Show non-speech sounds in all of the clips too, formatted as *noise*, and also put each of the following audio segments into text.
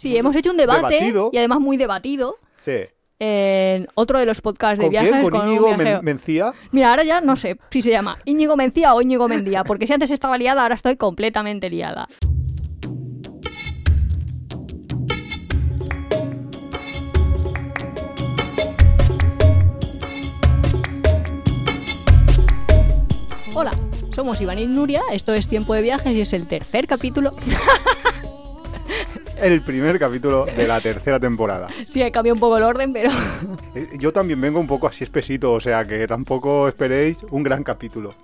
Sí, hemos hecho un debate debatido. y además muy debatido Sí. en otro de los podcasts de ¿Con viajes. quién? ¿Con con un Íñigo Men- Mencía? Mira, ahora ya no sé si se llama Íñigo Mencía o Íñigo Mendía, porque si antes estaba liada, ahora estoy completamente liada. Hola, somos Iván y Nuria, esto es Tiempo de Viajes y es el tercer capítulo. *laughs* El primer capítulo de la tercera temporada. Sí, he cambiado un poco el orden, pero Eh, Yo también vengo un poco así espesito, o sea que tampoco esperéis un gran capítulo.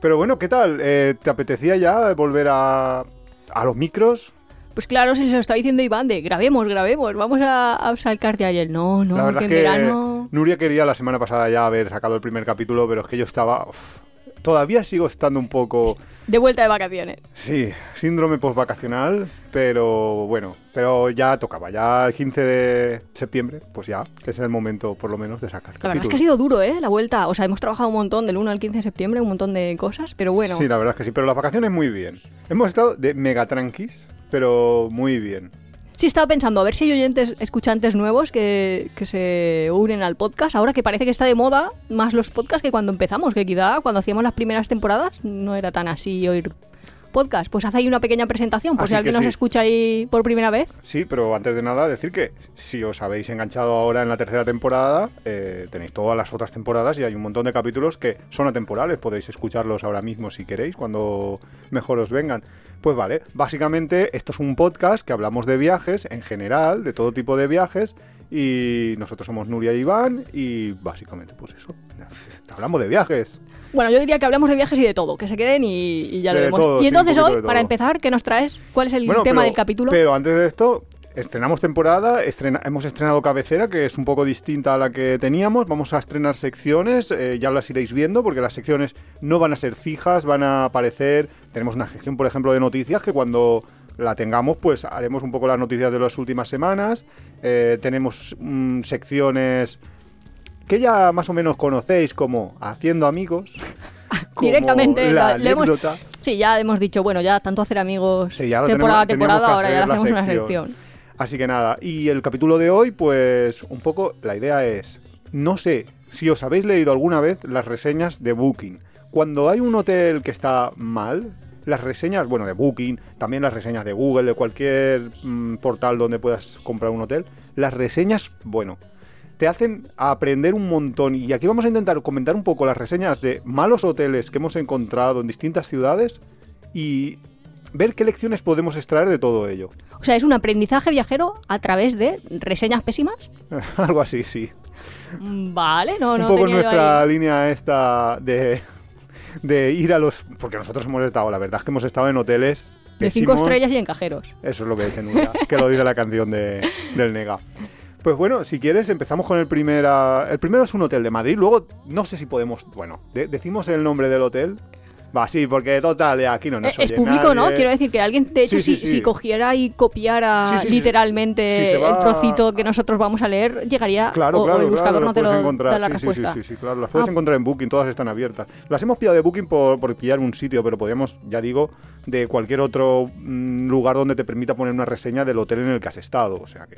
Pero bueno, ¿qué tal? Eh, ¿Te apetecía ya volver a, a los micros? pues claro, se lo está diciendo Iván de grabemos, grabemos, vamos a, a salcar de ayer. No, no, la verdad que es en que verano... Nuria quería la semana pasada ya haber sacado el primer capítulo, pero es que yo estaba... uf, todavía sigo estando un poco... De vuelta de vacaciones. Sí, síndrome postvacacional, pero bueno, pero ya tocaba, ya el 15 de septiembre, pues ya, es el momento por lo menos de sacar La verdad es que ha sido duro, ¿eh? La vuelta. O sea, hemos trabajado un montón del 1 al 15 de septiembre, un montón de cosas, pero bueno. Sí, la verdad es que sí, pero las vacaciones muy bien. Hemos estado de mega tranquis, pero muy bien. Sí, estaba pensando, a ver si hay oyentes, escuchantes nuevos que, que se unen al podcast. Ahora que parece que está de moda más los podcasts que cuando empezamos, que quizá cuando hacíamos las primeras temporadas no era tan así oír podcast. Pues haz ahí una pequeña presentación, por Así si alguien que nos sí. escucha ahí por primera vez. Sí, pero antes de nada decir que si os habéis enganchado ahora en la tercera temporada, eh, tenéis todas las otras temporadas y hay un montón de capítulos que son atemporales. Podéis escucharlos ahora mismo si queréis, cuando mejor os vengan. Pues vale, básicamente esto es un podcast que hablamos de viajes en general, de todo tipo de viajes. Y nosotros somos Nuria y Iván y básicamente pues eso, *laughs* hablamos de viajes. Bueno, yo diría que hablamos de viajes y de todo, que se queden y, y ya lo vemos. todo, y entonces hoy, para empezar, ¿qué nos traes? ¿Cuál es el Bueno, tema pero- del capítulo? Pero antes de esto, estrenamos temporada, estrena- hemos estrenado cabecera, que es un poco distinta a la que teníamos. Vamos a estrenar secciones, eh, ya las iréis viendo, porque las secciones no van a ser fijas, van a aparecer. Tenemos una sección, por ejemplo, de noticias que cuando la tengamos, pues haremos un poco las noticias de las últimas semanas. Eh, tenemos mm, secciones que ya más o menos conocéis como Haciendo Amigos. *laughs* como Directamente, la la- le hemos- anécdota. Sí, ya hemos dicho, bueno, ya tanto hacer amigos Sí, ya temporada a temporada, ahora ya hacemos una sección. Así que nada, y el capítulo de hoy, pues un poco la idea es, no sé si os habéis leído alguna vez las reseñas de Booking. Cuando hay un hotel que está mal, las reseñas, bueno, de Booking, también las reseñas de Google, de cualquier mm, portal donde puedas comprar un hotel, las reseñas, bueno, te hacen aprender un montón. Y aquí vamos a intentar comentar un poco las reseñas de malos hoteles que hemos encontrado en distintas ciudades y ver qué lecciones podemos extraer de todo ello. O sea, es un aprendizaje viajero a través de reseñas pésimas. *laughs* Algo así, sí. Mm, Vale, no, un no poco tenía nuestra línea esta de, de ir a los... Porque nosotros hemos estado, la verdad es que hemos estado en hoteles... de cinco estrellas y en cajeros. Eso es lo que dice Nuria, que lo dice la canción de, del Nega. Pues bueno, si quieres empezamos con el primero. El primero es un hotel de Madrid, luego no sé si podemos... Bueno, de- decimos el nombre del hotel. Va, sí, porque total, aquí no nos Eh, es oye público, ¿no? Quiero decir que alguien, de hecho, Sí, sí, si, cogiera y copiara literalmente va- el trocito que nosotros vamos a leer, llegaría Claro, o, o claro, el buscador claro, no te lo puedes encontrar. da la respuesta. Sí, sí, claro, las puedes Ah. encontrar en Booking, todas están abiertas. Las hemos pillado de Booking por, por pillar un sitio, pero podríamos, ya digo, de cualquier otro mm, lugar donde te permita poner una reseña del hotel en el que has estado, o sea que...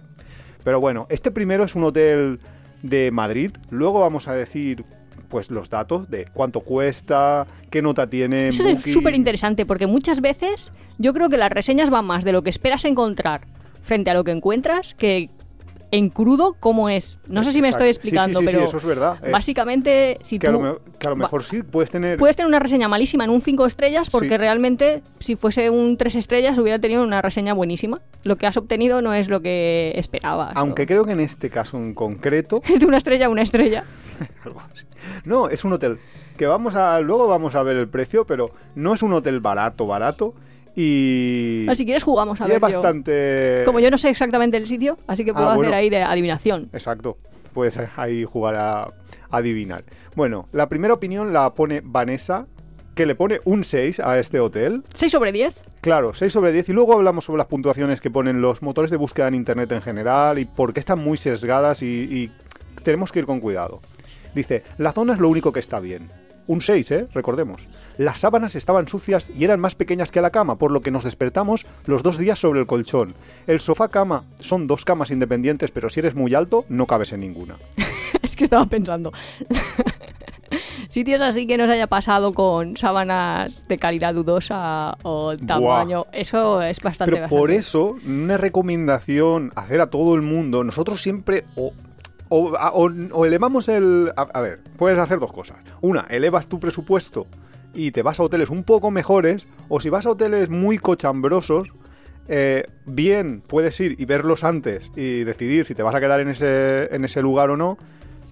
Pero bueno, este primero es un hotel de Madrid, luego vamos a decir pues los datos de cuánto cuesta, qué nota tiene en Eso es súper interesante porque muchas veces yo creo que las reseñas van más de lo que esperas encontrar frente a lo que encuentras que en crudo cómo es. No sé si me estoy Exacto. Sí, sí, explicando, sí, sí, pero eso es verdad. Básicamente si que, a tú lo, que a lo mejor sí puedes tener... puedes tener una reseña malísima en un 5 estrellas porque realmente si fuese un 3 estrellas hubiera tenido una reseña buenísima. Lo que has obtenido no es lo que esperabas. Aunque o- creo que en este caso en concreto es *laughs* de una estrella a una estrella. *laughs* Algo así. No, es un hotel que vamos a luego vamos a ver el precio, pero no es un hotel barato, barato y si quieres jugamos a y ver es yo. bastante Como yo no sé exactamente el sitio, así que Ah, puedo hacer bueno. ahí de adivinación. Exacto. Puedes ahí jugar a, a adivinar. Bueno, la primera opinión la pone Vanessa, que le pone un 6 a este hotel. 6 sobre 10. Claro, 6 sobre 10. Y luego hablamos sobre las puntuaciones que ponen los motores de búsqueda en Internet en general y por qué están muy sesgadas y, y tenemos que ir con cuidado. Dice, la zona es lo único que está bien. Un 6, ¿eh? Recordemos. Las sábanas estaban sucias y eran más pequeñas que la cama, por lo que nos despertamos los dos días sobre el colchón. El sofá-cama son dos camas independientes, pero si eres muy alto, no cabes en ninguna. *laughs* es que estaba pensando. *laughs* Sitios así que nos haya pasado con sábanas de calidad dudosa o tamaño. Eso es bastante. Pero por eso, una recomendación hacer a todo el mundo, nosotros siempre o, o- o elevamos el. A, a ver, puedes hacer dos cosas. Una, elevas tu presupuesto y te vas a hoteles un poco mejores, o si vas a hoteles muy cochambrosos. eh, bien, puedes ir y verlos antes y decidir si te vas a quedar en ese, en ese lugar o no.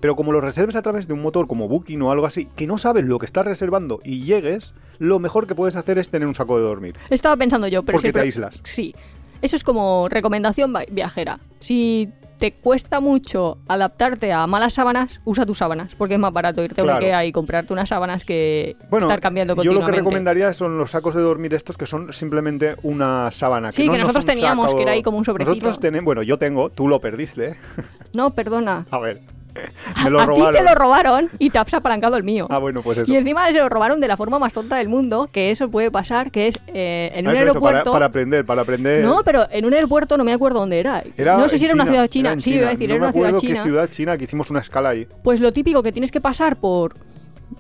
Pero como lo reserves a través de un motor como Booking o algo así, que no sabes lo que estás reservando y llegues, lo mejor que puedes hacer es tener un saco de dormir. Estaba pensando yo, pero Porque sí, te aíslas. Sí. Eso es como recomendación viajera. Si te cuesta mucho adaptarte a malas sábanas, usa tus sábanas, porque es más barato irte a Claro. Ikea y comprarte unas sábanas que Bueno, estar cambiando yo lo continuamente. que recomendaría son los sacos de dormir estos que son simplemente una sábana. Sí, no- que no nosotros teníamos, saco- que era ahí como un sobrecito. Nosotros tenemos, bueno, yo tengo, tú lo perdiste. ¿eh? No, perdona. *laughs* A ver, *laughs* me lo a ti te lo robaron y te has apalancado el mío. Ah, bueno, pues eso. Y encima se lo robaron de la forma más tonta del mundo, que eso puede pasar, que es eh, en Ah, un eso, eso, para, aeropuerto... para aprender, para aprender. No, pero en un aeropuerto no me acuerdo dónde era. Era no sé si era una ciudad china. era Sí, China. iba a decir, no era una ciudad china. qué ciudad china que hicimos una escala ahí. Pues lo típico que tienes que pasar por,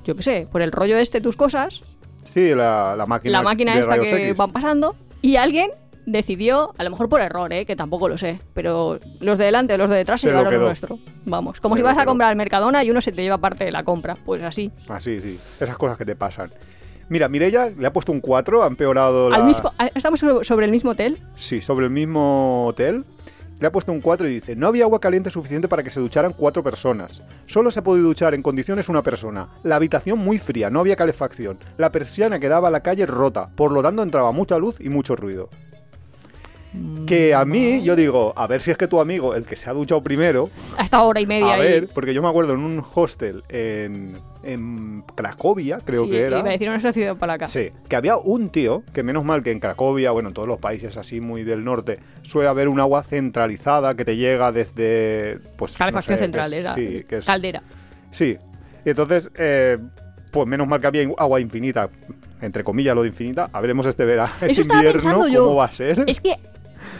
yo qué sé, por el rollo este tus cosas, Sí, la, la máquina. la máquina de esta rayos que X. van pasando, y alguien decidió, a lo mejor por error, ¿eh? que tampoco lo sé, pero los de delante o los de detrás se, Se lo llevaron lo quedó. nuestro. Vamos, como Se si lo vas a comprar al Mercadona y uno se te lleva parte de la compra, pues así. Ah, sí. Esas cosas que te pasan. Mira, Mirella le ha puesto un 4, ha empeorado la... Al mismo, estamos sobre, sobre el mismo hotel. Sí, sobre el mismo hotel. Le ha puesto un 4 y dice, no había agua caliente suficiente para que se ducharan cuatro personas. Solo se ha podido duchar en condiciones una persona. La habitación muy fría, no había calefacción. La persiana que daba a la calle rota, por lo tanto entraba mucha luz y mucho ruido. Que a mí, yo digo, a ver si es que tu amigo, el que se ha duchado primero, Hasta hora y media a ahí. ver, porque yo me acuerdo en un hostel en, en Cracovia, creo Sí, que era. Iba a decir una ciudad para acá. Sí, que había un tío, que menos mal que en Cracovia, bueno, en todos los países así muy del norte, suele haber un agua centralizada que te llega desde... Pues, no Calefacción que central, es- era Sí, que es, caldera. sí. Y entonces, eh, pues menos mal que había agua infinita, entre comillas lo de infinita, a veremos este verano, *laughs* este invierno, cómo yo. va a ser. Es que,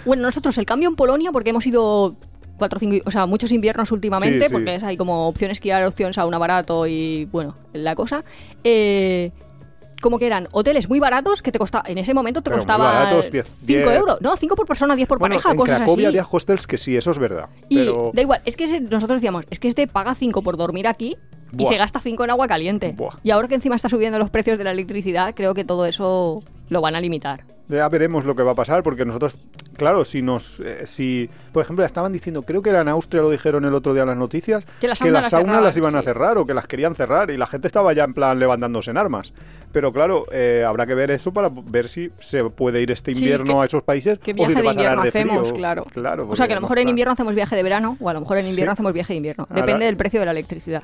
bueno, nosotros el cambio en Polonia, porque hemos ido cuatro cinco, o sea, muchos inviernos últimamente, Sí, sí. porque es, hay como opción esquiar, opción sauna barato y, bueno, la cosa. Eh, como que eran hoteles muy baratos que te costaba, en ese momento te costaba baratos, 10, 5 10. euros. No, 5 por persona, 10 por bueno, pareja, en cosas Cracovia así. había hostels que sí, eso es verdad. Y pero... da igual, es que nosotros decíamos, es que este paga 5 por dormir aquí y se gasta 5 en agua caliente. Buah. Y ahora que encima está subiendo los precios de la electricidad, creo que todo eso lo van a limitar. Ya veremos lo que va a pasar, porque nosotros, claro, si nos, eh, si, por ejemplo, estaban diciendo, creo que era en Austria, lo dijeron el otro día en las noticias, Que las saunas las cerraban, las iban a cerrar o que las querían cerrar y la gente estaba ya en plan levantándose en armas. Pero claro, eh, habrá que ver eso para ver si se puede ir este Sí, invierno que- a esos países ¿Qué o si viaje te de invierno de frío. hacemos? Claro. claro o sea, que a lo mejor en no invierno hacemos viaje de verano o a lo mejor en invierno Sí. hacemos viaje de invierno. Ahora- Depende del precio de la electricidad.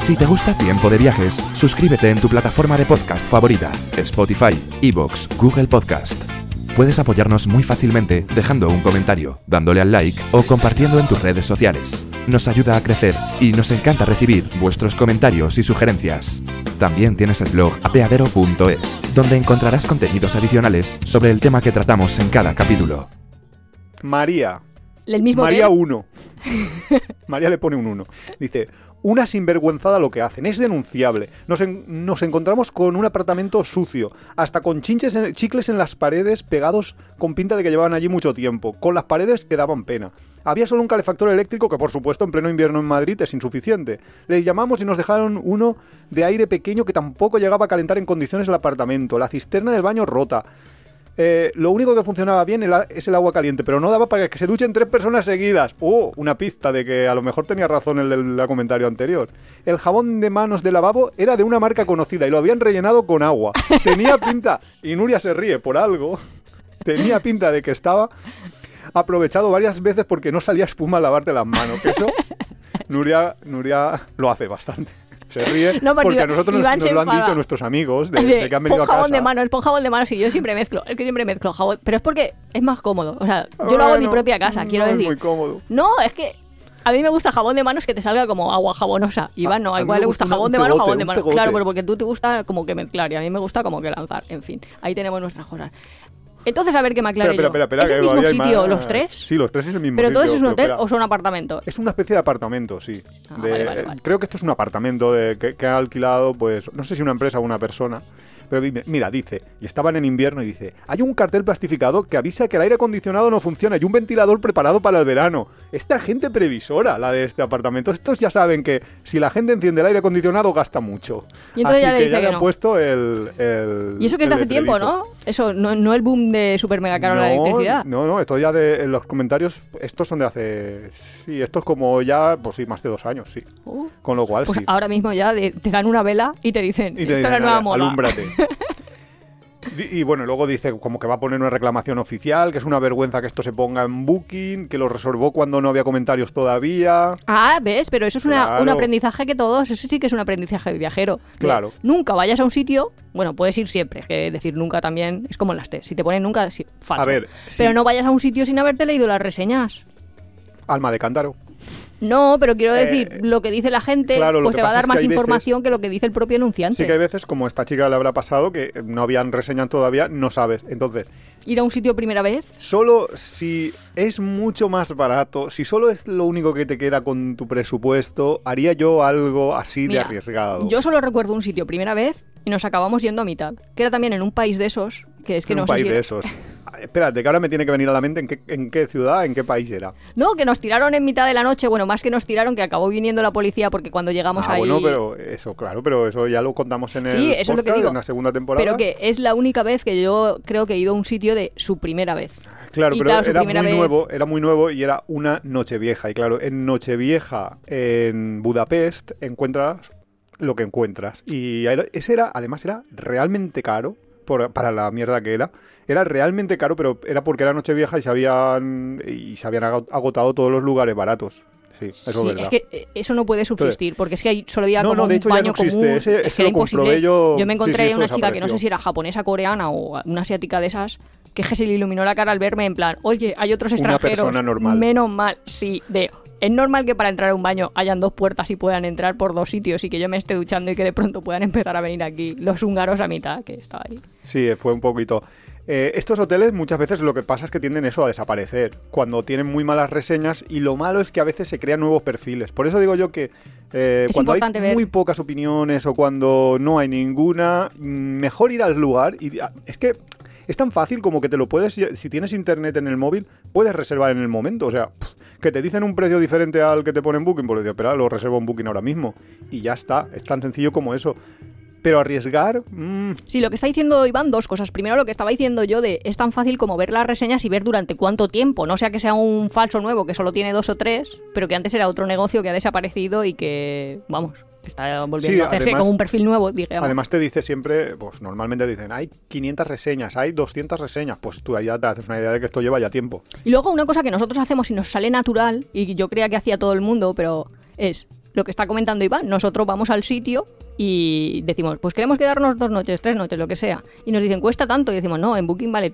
Si te gusta Tiempo de Viajes, suscríbete en tu plataforma de podcast favorita, Spotify, Evox, Google Podcast. Puedes apoyarnos muy fácilmente dejando un comentario, dándole al like o compartiendo en tus redes sociales. Nos ayuda a crecer y nos encanta recibir vuestros comentarios y sugerencias. También tienes el blog apeadero.es, donde encontrarás contenidos adicionales sobre el tema que tratamos en cada capítulo. María, El mismo María hotel, *laughs* 1. María le pone un 1. Dice, una sinvergüenzada lo que hacen, es denunciable. Nos, en- nos encontramos con un apartamento sucio, hasta con chinches en- chicles en las paredes pegados con pinta de que llevaban allí mucho tiempo, con las paredes que daban pena. Había solo un calefactor eléctrico que por supuesto en pleno invierno en Madrid es insuficiente. Les llamamos y nos dejaron uno de aire pequeño que tampoco llegaba a calentar en condiciones el apartamento, la cisterna del baño rota. Eh, lo único que funcionaba bien a- es el agua caliente, pero no daba para que se duchen tres personas seguidas. Oh, una pista de que a lo mejor tenía razón el del comentario anterior. El jabón de manos de lavabo era de una marca conocida y lo habían rellenado con agua. *laughs* Tenía pinta, y Nuria se ríe por algo, *laughs* tenía pinta de que estaba aprovechado varias veces porque no salía espuma al lavarte las manos. Que eso, *laughs* Nuria, Nuria lo hace bastante. Se ríe *laughs* No, porque porque a nosotros nos, nos lo han dicho nuestros amigos de, *laughs* de, de que han venido a jabón casa. de manos, pon jabón de manos y yo siempre mezclo. Es que siempre mezclo jabón. Pero es porque es más cómodo. O sea, yo lo hago en mi Bueno, propia casa, quiero no decir. Es muy cómodo. No, es que A mí me gusta jabón de manos que te salga como agua jabonosa. Iván no, a igual le gusta gusta jabón de manos, jabón de manos. Claro, pero porque tú te gusta como que mezclar y a mí me gusta como que lanzar. En fin, ahí tenemos nuestras cosas. Entonces, a ver qué me aclare Espera, espera, espera, ¿Es el mismo sitio más. los tres? Sí, los tres es el mismo ¿Pero sitio, es un pero hotel o son apartamentos? Es una especie de apartamento, sí. Ah, De- vale, vale, vale. Creo que esto es un apartamento de- que, que ha alquilado, pues, no sé si una empresa o una persona. Pero mira, dice, y estaban en invierno y dice, hay un cartel plastificado que avisa que el aire acondicionado no funciona y un ventilador preparado para el verano. Esta gente previsora, la de este apartamento. Estos ya saben que si la gente enciende el aire acondicionado gasta mucho. Y entonces Así ya le que ya que le han no. puesto el, el Y eso que es de hace tiempo. ¿no? Eso, no, no el boom de super mega caro la No, electricidad. No, no, esto ya de en los comentarios, estos son de hace. Sí, esto es como ya, pues sí, más de dos años, sí. Uh, Con lo cual pues sí. ahora mismo ya te dan una vela y te dicen, Y te esto es la nueva "Ale, moda. alúmbrate. *laughs* Y bueno, luego dice como que va a poner una reclamación oficial, que es una vergüenza que esto se ponga en Booking, que lo resolvó cuando no había comentarios todavía. Ah, ¿ves? Pero eso es una- un aprendizaje que todos, eso sí que es un aprendizaje de viajero. Claro. Nunca vayas a un sitio, bueno, puedes ir siempre, que decir nunca también es como en las T. Si te ponen nunca, sí, falso. A ver, Pero sí. no vayas a un sitio sin haberte leído las reseñas. Alma de cántaro. No, pero quiero Eh, decir, lo que dice la gente, claro, pues te va a dar que más veces- información que lo que dice el propio anunciante. Sí que hay veces, como esta chica le habrá pasado, que no habían reseñas todavía, no sabes. Entonces, Ir a un sitio primera vez, Solo si es mucho más barato, si solo es lo único que te queda con tu presupuesto, haría yo algo así Mira, de arriesgado. Yo solo recuerdo un sitio primera vez y nos acabamos yendo a mitad. Que era también en un país de esos, que es que en no un sé país si- de esos. Ah, Espérate, que ahora me tiene que venir a la mente en qué, en qué ciudad, en qué país era. No, que nos tiraron en mitad de la noche. Bueno, más que nos tiraron, que acabó viniendo la policía porque cuando llegamos ah, ahí. bueno, pero eso, claro, pero eso ya lo contamos en el Sí, eso es lo que digo. en la segunda temporada. Pero que es la única vez que yo creo que he ido a un sitio de su primera vez. Claro, Y pero claro, era muy vez- nuevo, era muy nuevo y era una Nochevieja. Y claro, en Nochevieja en Budapest encuentras lo que encuentras. Y ese era, además, era realmente caro por- para la mierda que era. Era realmente caro, pero era porque era Nochevieja y se habían y se habían ago- agotado todos los lugares baratos. Sí, eso Sí, es verdad. es que eh, eso no puede subsistir, porque es que ahí solo había No, como no, de un hecho ya baño no común. ese- es que era imposible. yo. me encontré sí, una chica que no sé si era japonesa, coreana o una asiática de esas, que se le iluminó la cara al verme en plan, oye, hay otros Una extranjeros. persona normal. Menos mal, sí, de... Es normal que para entrar a un baño hayan dos puertas y puedan entrar por dos sitios y que yo me esté duchando y que de pronto puedan empezar a venir aquí los húngaros a mitad, que estaba ahí. Sí, fue un poquito. Eh, estos hoteles muchas veces lo que pasa es que tienden eso a desaparecer, cuando tienen muy malas reseñas y lo malo es que a veces se crean nuevos perfiles. Por eso digo yo que eh, cuando hay ver. muy pocas opiniones o cuando no hay ninguna, mm, mejor ir al lugar y ah, es que es tan fácil como que te lo puedes, si tienes internet en el móvil, puedes reservar en el momento. O sea, que te dicen un precio diferente al que te ponen Booking, pues digo, espera, lo reservo en Booking ahora mismo. Y ya está, es tan sencillo como eso. Pero arriesgar, mm, Sí, lo que está diciendo Iván, dos cosas. Primero, lo que estaba diciendo yo de es tan fácil como ver las reseñas y ver durante cuánto tiempo. No sea que sea un falso nuevo que solo tiene dos o tres, pero que antes era otro negocio que ha desaparecido y que, vamos, está volviendo Sí, a hacerse además- como un perfil nuevo, digamos. Además te dice siempre, pues normalmente dicen, hay 500 reseñas, hay 200 reseñas, pues tú ya te haces una idea de que esto lleva ya tiempo. Y luego una cosa que nosotros hacemos y nos sale natural, y yo creía que hacía todo el mundo, pero es lo que está comentando Iván. Nosotros vamos al sitio y decimos, pues queremos quedarnos dos noches, tres noches, lo que sea. Y nos dicen, cuesta tanto. Y decimos, no, en Booking vale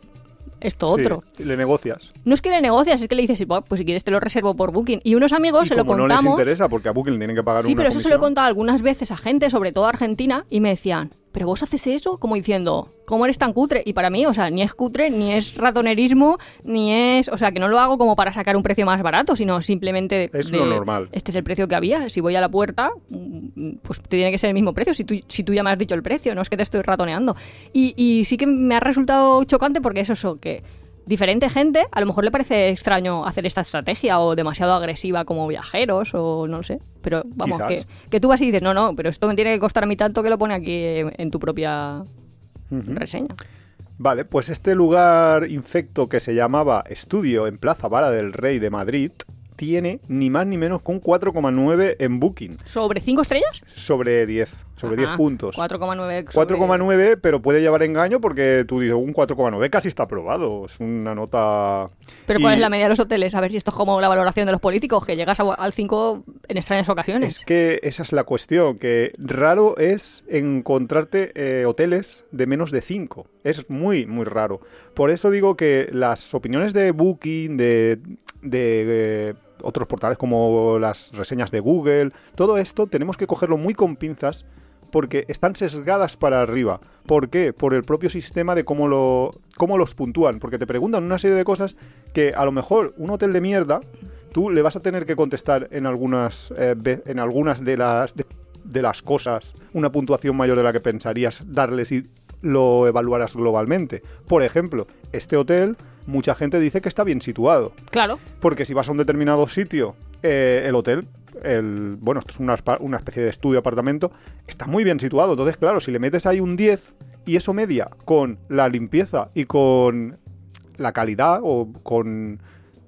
esto otro. le negocias. No es que le negocias, es que le dices, "Buah, pues si quieres te lo reservo por Booking. Y unos amigos y se lo como no les contamos. interesa, porque a Booking le tienen que pagar sí, una pero eso se lo he contado algunas veces a gente, sobre todo a Argentina, y me decían, ¿pero vos haces eso? Como diciendo, ¿cómo eres tan cutre? Y para mí, o sea, ni es cutre, ni es ratonerismo, ni es. O sea, que no lo hago como para sacar un precio más barato, sino simplemente. Es de, lo normal. Este es el precio que había. Si voy a la puerta, mm, pues tiene que ser el mismo precio. Si tú, si tú ya me has dicho el precio, no es que te estoy ratoneando. Y, y sí que me ha resultado chocante porque es eso, que diferente gente a lo mejor le parece extraño hacer esta estrategia o demasiado agresiva como viajeros o no sé. Pero vamos, que, que tú vas y dices, no, no, pero esto me tiene que costar a mí tanto que lo pone aquí en, en tu propia reseña. Vale, pues este lugar infecto que se llamaba Estudio en Plaza Vara del Rey de Madrid tiene ni más ni menos que un 4,9 en Booking ¿Sobre 5 estrellas? sobre 10, sobre 10 Ajá, puntos. 4,9. sobre- 4,9, pero puede llevar engaño porque tú dices un 4,9 casi está aprobado. Es una nota. Pero ¿cuál Y es la media de los hoteles? A ver si esto es como la valoración de los políticos, que llegas a- al 5 en extrañas ocasiones. Es que esa es la cuestión, que raro es encontrarte eh, hoteles de menos de 5. Es muy, muy raro. Por eso digo que las opiniones de Booking, de, de, otros portales como las reseñas de Google, todo esto tenemos que cogerlo muy con pinzas porque están sesgadas para arriba. ¿Por qué? Por el propio sistema de cómo, lo, cómo los puntúan. Porque te preguntan una serie de cosas que a lo mejor un hotel de mierda, tú le vas a tener que contestar en algunas, eh, en algunas de las, de, de las cosas una puntuación mayor de la que pensarías darle si lo evaluaras globalmente. Por ejemplo, este hotel, mucha gente dice que está bien situado. Claro. Porque si vas a un determinado sitio, eh, el hotel, el, bueno, esto es una, especie de estudio apartamento, está muy bien situado. Entonces, claro, si le metes ahí un 10 y eso media con la limpieza y con la calidad o con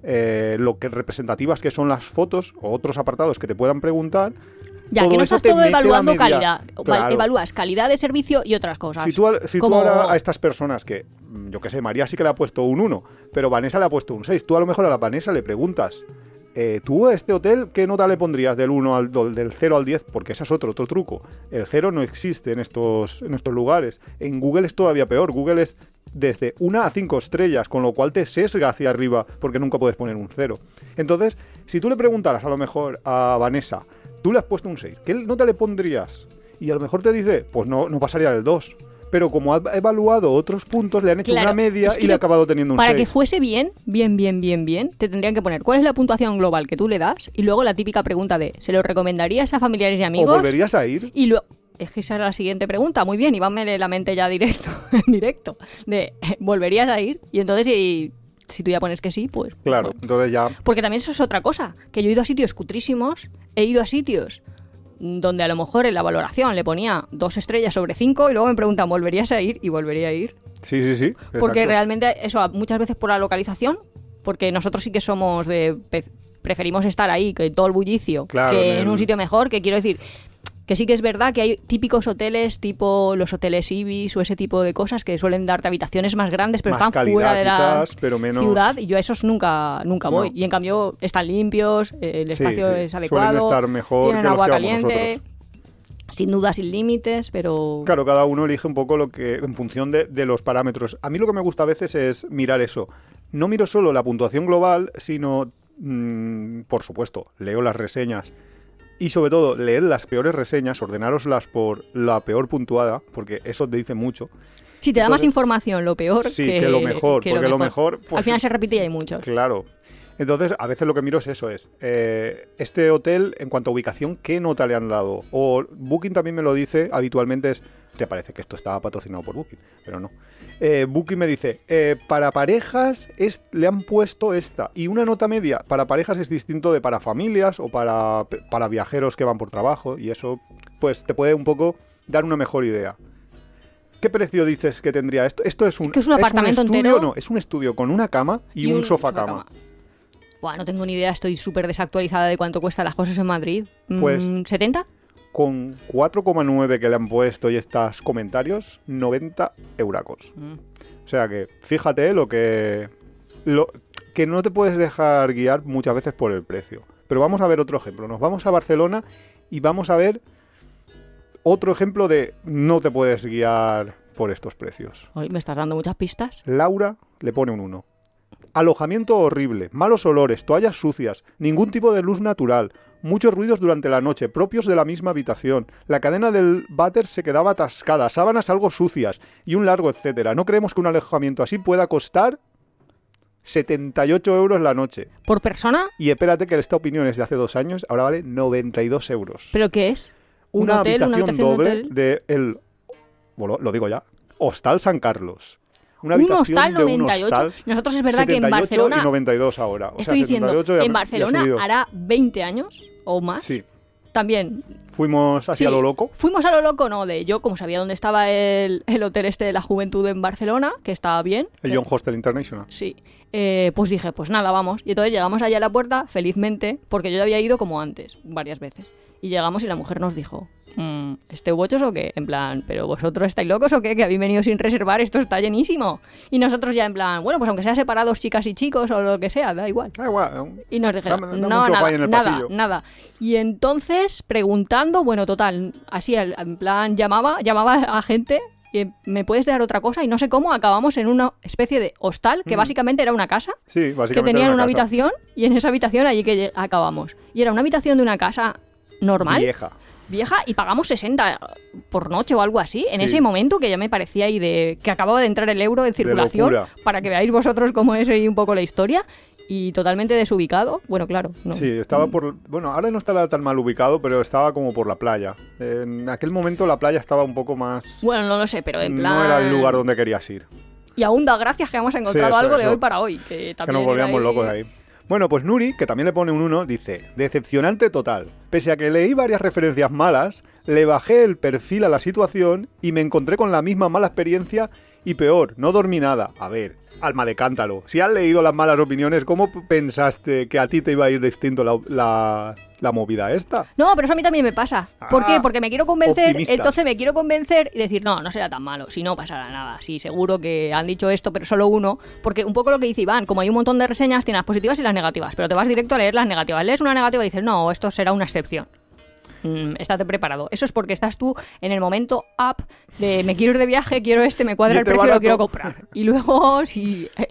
eh, lo que representativas que son las fotos o otros apartados que te puedan preguntar. Ya, todo que no estás todo evaluando calidad. Claro. Evalúas calidad de servicio y otras cosas. Si tú, ahora a estas personas que, mm, yo qué sé, María sí que le ha puesto un 1, pero Vanessa le ha puesto un 6, tú a lo mejor a la Vanessa le preguntas, eh, ¿tú a este hotel qué nota le pondrías del 1 al do- del 0 al 10? Porque ese es otro, otro truco. El 0 no existe en estos, en estos lugares. En Google es todavía peor. Google es desde 1 a 5 estrellas, con lo cual te sesga hacia arriba porque nunca puedes poner un 0. Entonces, si tú le preguntaras a lo mejor a Vanessa, tú le has puesto un 6, ¿qué nota le pondrías? Y a lo mejor te dice, pues no, no pasaría del 2. Pero como ha evaluado otros puntos, le han hecho Claro, una media es que y le ha acabado teniendo un Para 6. que fuese bien, bien, bien, bien, bien, te tendrían que poner cuál es la puntuación global que tú le das y luego la típica pregunta de ¿se lo recomendarías a familiares y ¿O amigos? volverías a ir? Y luego, es que esa era la siguiente pregunta. Muy bien, lee la mente ya directo, *laughs* en directo. De, ¿volverías a ir? Y entonces, si, si tú ya pones que sí, pues... Claro, pues- entonces ya... Porque también eso es otra cosa. Que yo he ido a sitios cutrísimos, he ido a sitios donde a lo mejor en la valoración le ponía dos estrellas sobre cinco y luego me preguntan, ¿volverías a ir? Y volvería a ir. Sí, sí, sí. Porque realmente, eso, muchas veces por la localización, porque nosotros sí que somos de. preferimos estar ahí, que todo el bullicio, Claro, que en un sitio mejor, que quiero decir. Que sí que es verdad que hay típicos hoteles tipo los hoteles Ibis o ese tipo de cosas que suelen darte habitaciones más grandes, pero Más están calidad, fuera de la quizás, pero menos- ciudad y yo a esos nunca nunca voy. Y en cambio están limpios, eh, el espacio sí. es Suelen adecuado, estar mejor tienen que los agua que vamos caliente, nosotros. sin duda sin límites, pero Claro, cada uno elige un poco lo que en función de, de los parámetros. A mí lo que me gusta a veces es mirar eso. No miro solo la puntuación global, sino, mm, por supuesto, leo las reseñas y sobre todo leer las peores reseñas, ordenároslas por la peor puntuada, porque eso te dice mucho. si te da más información lo peor Sí, que, que lo mejor, porque lo mejor, pues- Al final se repite y hay muchos. Claro. Entonces, a veces lo que miro es eso, es eh, este hotel, en cuanto a ubicación, ¿qué nota le han dado? O Booking también me lo dice, habitualmente es, te parece que esto estaba patrocinado por Booking, pero no. Eh, Booking me dice, eh, para parejas es, le han puesto esta, y una nota media para parejas es distinto de para familias o para, para viajeros que van por trabajo, y eso pues te puede un poco dar una mejor idea. ¿Qué precio dices que tendría esto? Esto es un, que es un apartamento estudio, entero. No, es un estudio con una cama y, un, sofá cama. Buah, no tengo ni idea, estoy súper desactualizada de cuánto cuestan las cosas en Madrid. Pues- Mm, ¿70? Con 4,9 que le han puesto y estos comentarios, 90 euracos. Mm. O sea que fíjate lo que. Lo, que no te puedes dejar guiar muchas veces por el precio. Pero vamos a ver otro ejemplo. Nos vamos a Barcelona y vamos a ver otro ejemplo de no te puedes guiar por estos precios. Me estás dando muchas pistas. Laura le pone un 1. Alojamiento horrible, malos olores, toallas sucias, ningún tipo de luz natural, muchos ruidos durante la noche, propios de la misma habitación, la cadena del váter se quedaba atascada, sábanas algo sucias y un largo etcétera. No creemos que un alojamiento así pueda costar 78 euros la noche. ¿Por persona? Y espérate que esta opinión es de hace dos años, ahora vale 92 euros. ¿Pero qué es? ¿Un una hotel? ¿Una habitación doble de de el, bueno, lo digo ya, Hostal San Carlos. Una un habitación hostal de un 98. hostal Nosotros es verdad que en 78 Barcelona. y 92 ahora. O sea, estoy diciendo, 78 ya- en Barcelona hará 20 años o más. Sí, También. fuimos así a lo loco. Fuimos a lo loco, no, de yo, como sabía dónde estaba el, el hotel este de la juventud en Barcelona, que estaba bien. El John Hostel International. Sí. Eh, pues dije, pues nada, vamos. Y entonces llegamos allá a la puerta, felizmente, porque yo ya había ido como antes, varias veces. Y llegamos y la mujer nos dijo, "Mm, ¿este bochos o qué? En plan, ¿pero vosotros estáis locos o qué? Que habéis venido sin reservar, esto está llenísimo. Y nosotros ya en plan, bueno, pues aunque sea separados chicas y chicos o lo que sea, da igual. Ah, igual. Y nos dijeron, Dame- dame no, nada, en el nada, pasillo". nada. Y entonces, preguntando, bueno, total, así, en plan, llamaba, llamaba a gente eh, ¿me puedes dar otra cosa? Y no sé cómo acabamos en una especie de hostal, que Mm. básicamente era una casa, Sí, que básicamente. tenían era una, habitación y en esa habitación allí que acabamos. Y era una habitación de una casa normal, Vieja. vieja, y pagamos 60 por noche o algo así, en Sí. ese momento que ya me parecía ahí de que acababa de entrar el euro de circulación, para que veáis vosotros cómo es ahí un poco la historia. Y totalmente desubicado. Bueno, claro. no. Sí, estaba por. Bueno, ahora no estará tan mal ubicado, pero estaba como por la playa. En aquel momento la playa estaba un poco más. Bueno, no lo sé, pero en plan... No era el lugar donde querías ir. Y aún da gracias que hemos encontrado eso, algo de eso. hoy para hoy. Que, Que también nos era volvíamos ahí- locos ahí. Bueno, pues Nuri, que también le pone un 1, dice, decepcionante total. Pese a que leí varias referencias malas, le bajé el perfil a la situación y me encontré con la misma mala experiencia y peor, no dormí nada. A ver, alma de cántalo, si has leído las malas opiniones, ¿cómo pensaste que a ti te iba a ir distinto la, la- la movida esta? No, pero eso a mí también me pasa. ¿Por Ah, qué? Porque me quiero convencer, optimista. entonces me quiero convencer y decir, no, no será tan malo, si no pasará nada. Sí, seguro que han dicho esto, pero solo uno. Porque un poco lo que dice Iván, como hay un montón de reseñas, tiene las positivas y las negativas, pero te vas directo a leer las negativas. Lees una negativa y dices, no, esto será una excepción. Mm, estate preparado. Eso es porque estás tú en el momento up de me quiero ir de viaje, quiero este, me cuadra el precio, lo quiero comprar. Y luego, *laughs* si, eh,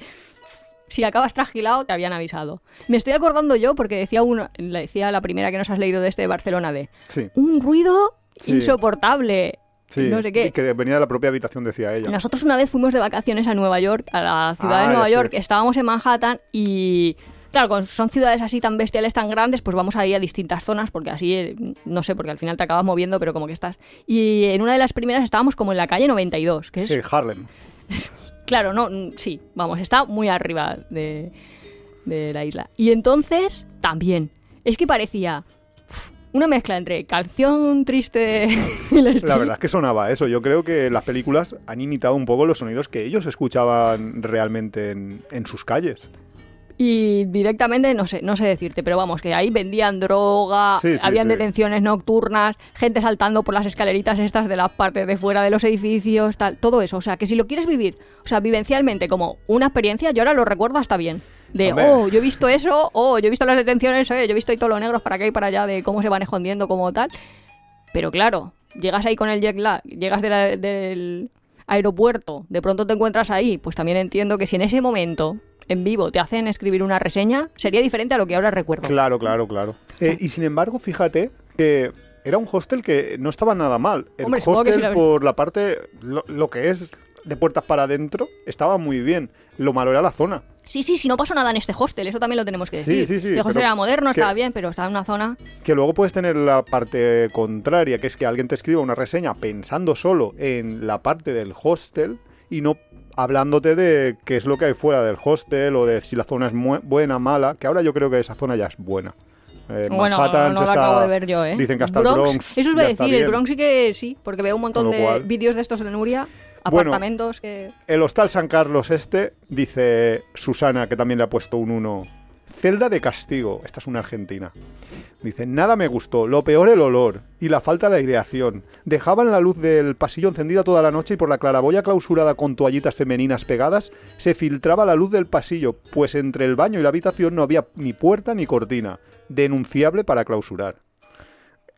si acabas trasquilado, te habían avisado. Me estoy acordando yo porque decía uno, le decía la primera que nos has leído de este de Barcelona de Sí, un ruido Sí. insoportable. sí. No sé qué. y que venía de la propia habitación, decía ella. Nosotros una vez fuimos de vacaciones a Nueva York, a la ciudad Ah, de ya Nueva sé. York, estábamos en Manhattan y claro, son ciudades así tan bestiales, tan grandes, pues vamos ahí a distintas zonas porque así, eh, no sé, porque al final te acabas moviendo, pero como que estás. Y en una de las primeras estábamos como en la calle 92, que es Sí, Harlem. *laughs* Claro, no, mm, sí, vamos, está muy arriba de, de la isla. Y entonces, también, es que parecía una mezcla entre canción triste *laughs* y la La verdad es que sonaba eso. Yo creo que las películas han imitado un poco los sonidos que ellos escuchaban realmente en, en sus calles. Y directamente, no sé, no sé decirte, pero vamos, que ahí vendían droga, Sí, sí, habían sí. detenciones nocturnas, gente saltando por las escaleritas estas de las partes de fuera de los edificios, tal, todo eso. O sea, que si lo quieres vivir, o sea, vivencialmente como una experiencia, yo ahora lo recuerdo hasta bien. De, Hombre. oh, yo he visto eso, oh, yo he visto las detenciones, eh, yo he visto ahí todos los negros para acá y para allá, de cómo se van escondiendo, como tal. Pero claro, llegas ahí con el jet lag, llegas de la- del aeropuerto, de pronto te encuentras ahí, pues también entiendo que si en ese momento, en vivo, te hacen escribir una reseña, sería diferente a lo que ahora recuerdo. Claro, claro, claro. Eh, y sin embargo, fíjate que era un hostel que no estaba nada mal. El Hombre, hostel, sí, la por la parte, lo, lo que es de puertas para adentro, estaba muy bien. Lo malo era la zona. Sí, sí, si no pasó nada en este hostel, eso también lo tenemos que Sí, decir. sí, sí, El hostel era moderno, que- estaba bien, pero estaba en una zona... Que luego puedes tener la parte contraria, que es que alguien te escriba una reseña pensando solo en la parte del hostel y no hablándote de qué es lo que hay fuera del hostel o de si la zona es buena, mala, que ahora yo creo que esa zona ya es buena. Eh, Bueno, Manhattan no lo está- acabo de ver yo, ¿eh? Dicen que hasta el Bronx Eso os voy a decir, el. Bronx sí que sí, porque veo un montón de vídeos de estos de Nuria, *laughs* Bueno. apartamentos que... El Hostal San Carlos este, dice Susana, que también le ha puesto un 1. Celda de castigo. Esta es una argentina. Dice, nada me gustó. Lo peor el olor y la falta de aireación. Dejaban la luz del pasillo encendida toda la noche y por la claraboya clausurada con toallitas femeninas pegadas se filtraba la luz del pasillo, pues entre el baño y la habitación no había ni puerta ni cortina. Denunciable para clausurar.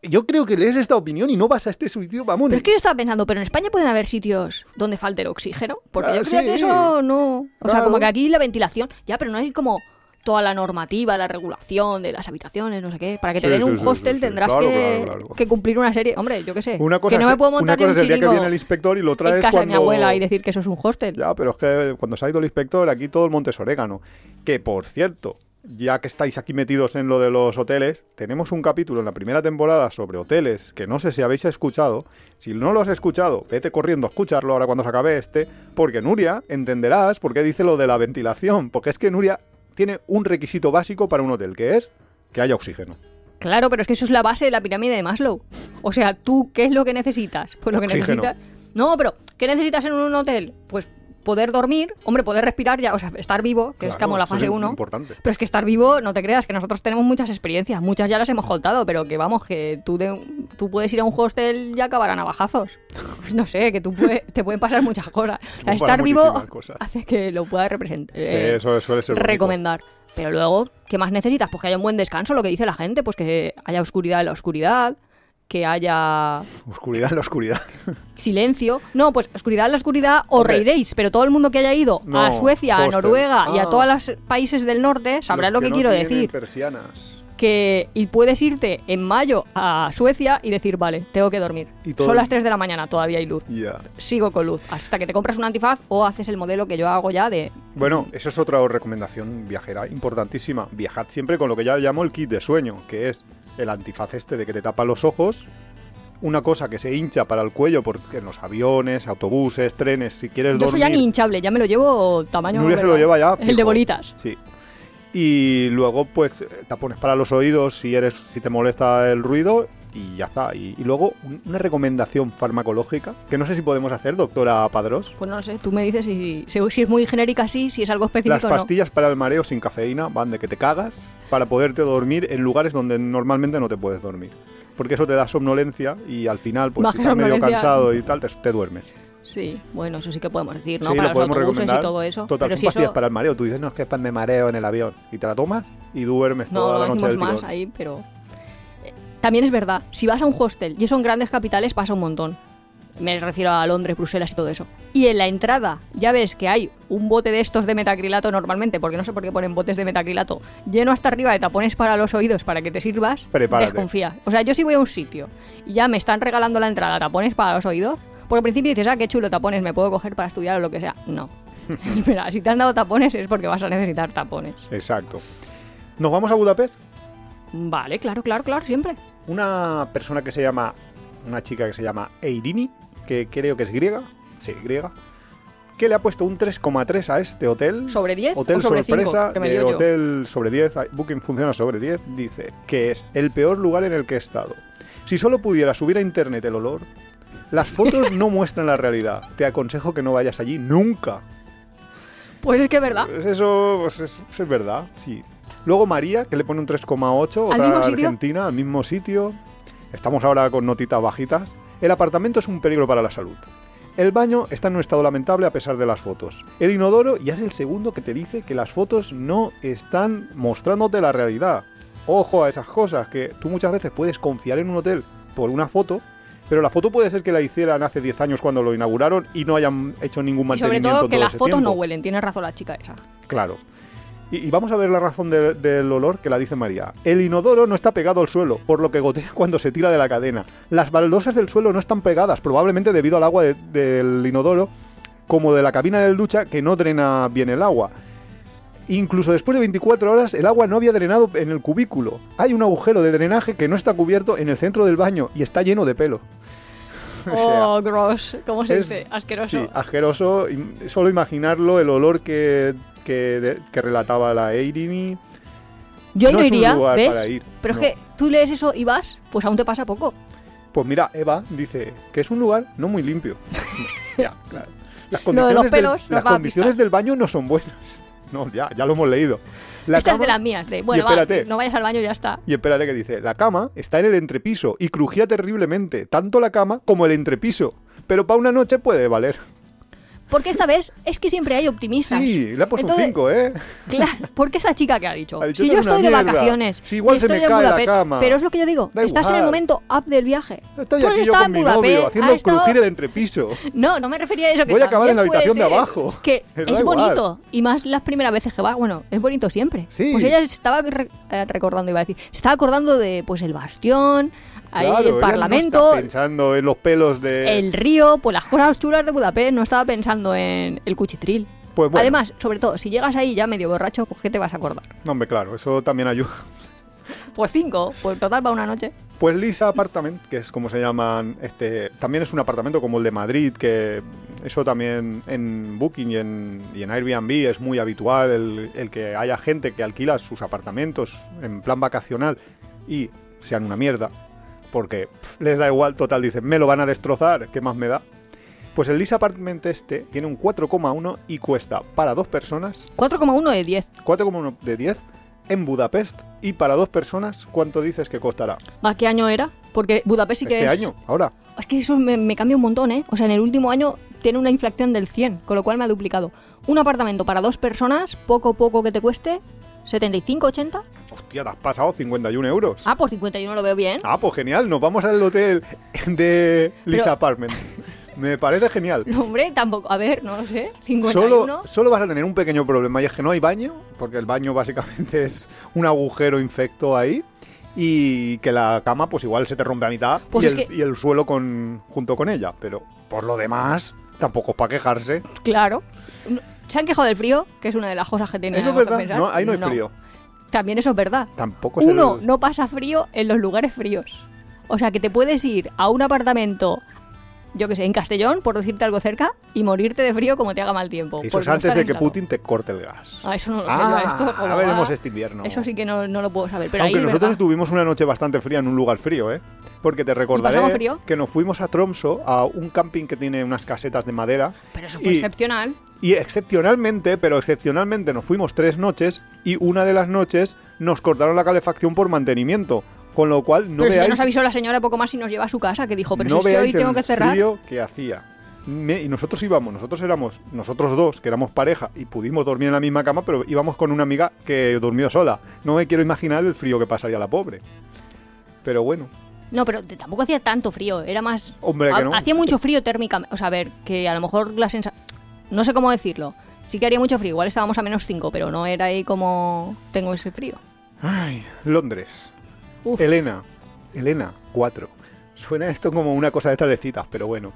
Yo creo que lees esta opinión y no vas a este sitio, vamos. Pero es que yo estaba pensando, pero en España pueden haber sitios donde falte el oxígeno, porque Ah, yo creía sí. que eso no... O sea, como que aquí la ventilación, ya, pero no hay como toda la normativa, la regulación de las habitaciones, no sé qué. Para que te Sí, den sí, un sí, hostel tendrás Claro, que, claro, claro. que cumplir una serie... Hombre, yo qué sé. Una cosa que no es, me puedo una montar cosa un es el día que viene el inspector y lo en traes casa cuando... de mi abuela y decir que eso es un hostel. Ya, pero es que cuando se ha ido el inspector, aquí todo el monte es orégano. Que, por cierto, ya que estáis aquí metidos en lo de los hoteles, tenemos un capítulo en la primera temporada sobre hoteles que no sé si habéis escuchado. Si no lo has escuchado, vete corriendo a escucharlo ahora cuando se acabe este, porque Nuria, entenderás por qué dice lo de la ventilación. Porque es que Nuria tiene un requisito básico para un hotel, que es que haya oxígeno. Claro, pero es que eso es la base de la pirámide de Maslow. O sea, ¿tú qué es lo que necesitas? Pues lo que necesitas... No, pero ¿qué necesitas en un hotel? Pues poder dormir, hombre, poder respirar ya, o sea, estar vivo, que es como la fase es 1. importante. Pero es que estar vivo, no te creas, que nosotros tenemos muchas experiencias, muchas ya las hemos contado, pero que vamos, que tú, de- tú puedes ir a un hostel y acabar a navajazos. *laughs* No sé, que tú puede- te pueden pasar muchas cosas. O sea, estar vivo cosas. hace que lo puedas representar. Sí, eso suele ser bonito. recomendar. Pero luego, ¿qué más necesitas? Pues que haya un buen descanso, lo que dice la gente, pues que haya oscuridad en la oscuridad, que haya Oscuridad en la oscuridad. silencio. No, pues oscuridad en la oscuridad o Hombre. reiréis, pero todo el mundo que haya ido a Suecia, a hostel. Noruega y a Ah. todos los países del norte sabrá Los lo que, no quiero tienen decir. persianas. Que y puedes irte en mayo a Suecia y decir, vale, tengo que dormir. Y todo Son el- las 3 de la mañana, todavía hay luz. Ya. Sigo con luz. Hasta que te compras un antifaz o haces el modelo que yo hago ya de Bueno, esa es otra recomendación viajera importantísima. Viajad siempre con lo que ya llamo el kit de sueño, que es el antifaz este de que te tapa los ojos, una cosa que se hincha para el cuello porque en los aviones, autobuses, trenes, si quieres Yo soy dormir... ya ni hinchable, ya me lo llevo tamaño. Nuria se lo lleva ya. El de bolitas. Sí. Y luego, pues, tapones para los oídos si eres, si te molesta el ruido y ya está. Y, y luego, un- una recomendación farmacológica, que no sé si podemos hacer, doctora Padrós. Pues no sé, tú me dices si, si, si es muy genérica sí, si es algo específico Las o no. pastillas para el mareo sin cafeína van de que te cagas para poderte dormir en lugares donde normalmente no te puedes dormir. Porque eso te da somnolencia y al final, pues si estás medio somnolencia. cansado y tal, te, te duermes. Sí, bueno, eso sí que podemos decir, ¿no? sí, para lo los podemos autobuses recomendar. y todo eso. Total, pero son si pastillas eso... para el mareo. Tú dices, no, es que me mareo en el avión. Y te la tomas y duermes No, toda no la noche decimos del más tirón. ahí, pero... También es verdad, si vas a un hostel y eso en grandes capitales pasa un montón. Me refiero a Londres, Bruselas y todo eso. Y en la entrada ya ves que hay un bote de estos de metacrilato normalmente, porque no sé por qué ponen botes de metacrilato, lleno hasta arriba de tapones para los oídos para que te sirvas, Prepárate. desconfía. O sea, yo si voy a un sitio y ya me están regalando la entrada tapones para los oídos, porque al principio dices, ah, qué chulo tapones, me puedo coger para estudiar o lo que sea. No. *laughs* Mira, si te han dado tapones es porque vas a necesitar tapones. Exacto. Nos vamos a Budapest. Vale, claro, claro, claro, siempre. Una persona que se llama, una chica que se llama Eirini, que creo que es griega, sí, griega, que le ha puesto un 3,3 a este hotel. ¿Sobre 10 Hotel o sobre sorpresa 5? Que me de dio yo. hotel sobre 10, Booking funciona sobre 10, dice que es el peor lugar en el que he estado. Si solo pudiera subir a internet el olor, las fotos *laughs* no muestran la realidad. Te aconsejo que no vayas allí nunca. Pues es que es verdad. Pues Eso pues es, es verdad, sí. Luego María, que le pone un 3,8, ¿Al mismo otra sitio? argentina, al mismo sitio. Estamos ahora con notitas bajitas. El apartamento es un peligro para la salud. El baño está en un estado lamentable a pesar de las fotos. El inodoro ya es el segundo que te dice que las fotos no están mostrándote la realidad. Ojo a esas cosas, que tú muchas veces puedes confiar en un hotel por una foto, pero la foto puede ser que la hicieran hace 10 años cuando lo inauguraron y no hayan hecho ningún Y sobre mantenimiento todo que todo las fotos no huelen. Tiene razón la chica esa. Claro. Y, y vamos a ver la razón de- del olor que la dice María. El inodoro no está pegado al suelo, por lo que gotea *laughs* cuando se tira de la cadena. Las baldosas del suelo no están pegadas, probablemente debido al agua de- del inodoro, como de la cabina del ducha, que no drena bien el agua. Incluso después de 24 horas, el agua no había drenado en el cubículo. Hay un agujero de drenaje que no está cubierto en el centro del baño y está lleno de pelo. *laughs* O sea, oh, gross. ¿Cómo se es- dice? Asqueroso. Sí, asqueroso. Solo imaginarlo, el olor que, que, de- que relataba la Eirini. Yo ahí no no, es un iría, lugar ¿ves? para ir, Pero no. es que tú lees eso y vas, pues aún te pasa poco. Pues mira, Eva dice que es un lugar no muy limpio. *laughs* ya, claro. Las los condiciones, pelos del, las condiciones del baño no son buenas. No, ya, ya lo hemos leído. La Esta es cama- de las mías, de, bueno, va, no vayas al baño ya está. Y espérate que dice, la cama está en el entrepiso y crujía terriblemente, tanto la cama como el entrepiso. Pero para una noche puede valer. Porque esta vez es que siempre hay optimistas. Sí, le ha puesto Entonces, un 5, ¿eh? *laughs* Claro, porque esta chica que ha dicho, Ha dicho, si "Esto yo estoy de mierda. vacaciones, Si igual se me cae la Budapest", cama. pero es lo que yo digo, Da estás en el momento up del viaje. Estoy Tú aquí yo con mi Budapest, novio haciendo estado- crujir el entrepiso. No, no me refería a eso. Que Voy a acabar en la habitación de abajo. Que *laughs* es bonito. Y más las primeras veces que va. Bueno, es bonito siempre. Sí. Pues ella estaba re- eh, recordando, iba a decir. Se estaba acordando de pues el bastión, ahí Claro, el parlamento, No está pensando en los pelos de. el río, pues las cosas chulas de Budapest. No estaba pensando en el cuchitril. Pues bueno. Además, sobre todo, si llegas ahí ya medio borracho, pues ¿qué te vas a acordar? No, hombre, claro, eso también ayuda. Pues cinco, pues total para una noche. Pues Lisa Apartment, que es como se llaman, este, también es un apartamento como el de Madrid, que eso también en Booking y en, y en Airbnb es muy habitual, el, el que haya gente que alquila sus apartamentos en plan vacacional y sean una mierda, porque les da igual, total, dicen, me lo van a destrozar, ¿qué más me da? Pues el Lisa Apartment este tiene un 4,1 y cuesta para dos personas 4,1 de 10. 4,1 de 10 en Budapest y para dos personas, ¿cuánto dices que costará? ¿A qué año era? Porque Budapest sí que este es... año, ahora. Es que eso me, me cambia un montón, ¿eh? O sea, en el último año tiene una inflación del 100, con lo cual me ha duplicado. Un apartamento para dos personas, poco poco que te cueste, 75, 80. hostia, te has pasado 51 euros. Ah, pues 51 lo veo bien. Ah, pues genial, nos vamos al hotel de Lisa Pero- Apartment. Me parece genial. No, hombre, tampoco. A ver, no lo sé. 51. Solo, solo vas a tener un pequeño problema y es que no hay baño, porque el baño básicamente es un agujero infecto ahí y que la cama pues igual se te rompe a mitad Pues y, es el, que- y el suelo con, junto con ella, pero por lo demás tampoco es para quejarse. Claro. ¿Se han quejado del frío? Que es una de las cosas que tienen Eso es verdad, no, ahí no hay frío. También eso es verdad. Tampoco es Uno, el- no pasa frío en los lugares fríos. O sea, que te puedes ir a un apartamento, yo que sé, en Castellón, por decirte algo cerca, y morirte de frío como te haga mal tiempo. Eso es antes de que. Putin te corte el gas. Ah, eso no lo sé. yo Ah, esto, a veremos va, este invierno. Eso sí que no, no lo puedo saber. Pero Aunque ahí nosotros verdad. tuvimos una noche bastante fría en un lugar frío, ¿eh? Porque te recordaré frío? que nos fuimos a Tromso, a un camping que tiene unas casetas de madera. Pero eso fue y- excepcional. Y excepcionalmente, pero excepcionalmente nos fuimos tres noches y una de las noches nos cortaron la calefacción por mantenimiento. Con lo cual no pero si veáis, nos avisó la señora poco más y nos lleva a su casa, que dijo, pero no si es que hoy tengo el que cerrar. frío que hacía. Me- y nosotros íbamos, nosotros éramos, nosotros dos, que éramos pareja y pudimos dormir en la misma cama, pero íbamos con una amiga que durmió sola. No me quiero imaginar el frío que pasaría la pobre. Pero bueno, No, pero tampoco hacía tanto frío, era más... Hombre, que no. Hacía mucho frío térmicamente, o sea, a ver, que a lo mejor la sensación... No sé cómo decirlo. Sí que haría mucho frío, igual estábamos a menos 5, pero no era ahí como tengo ese frío. Ay, Londres. Uf. Elena. Elena, 4. Suena esto como una cosa de estas de citas, pero bueno.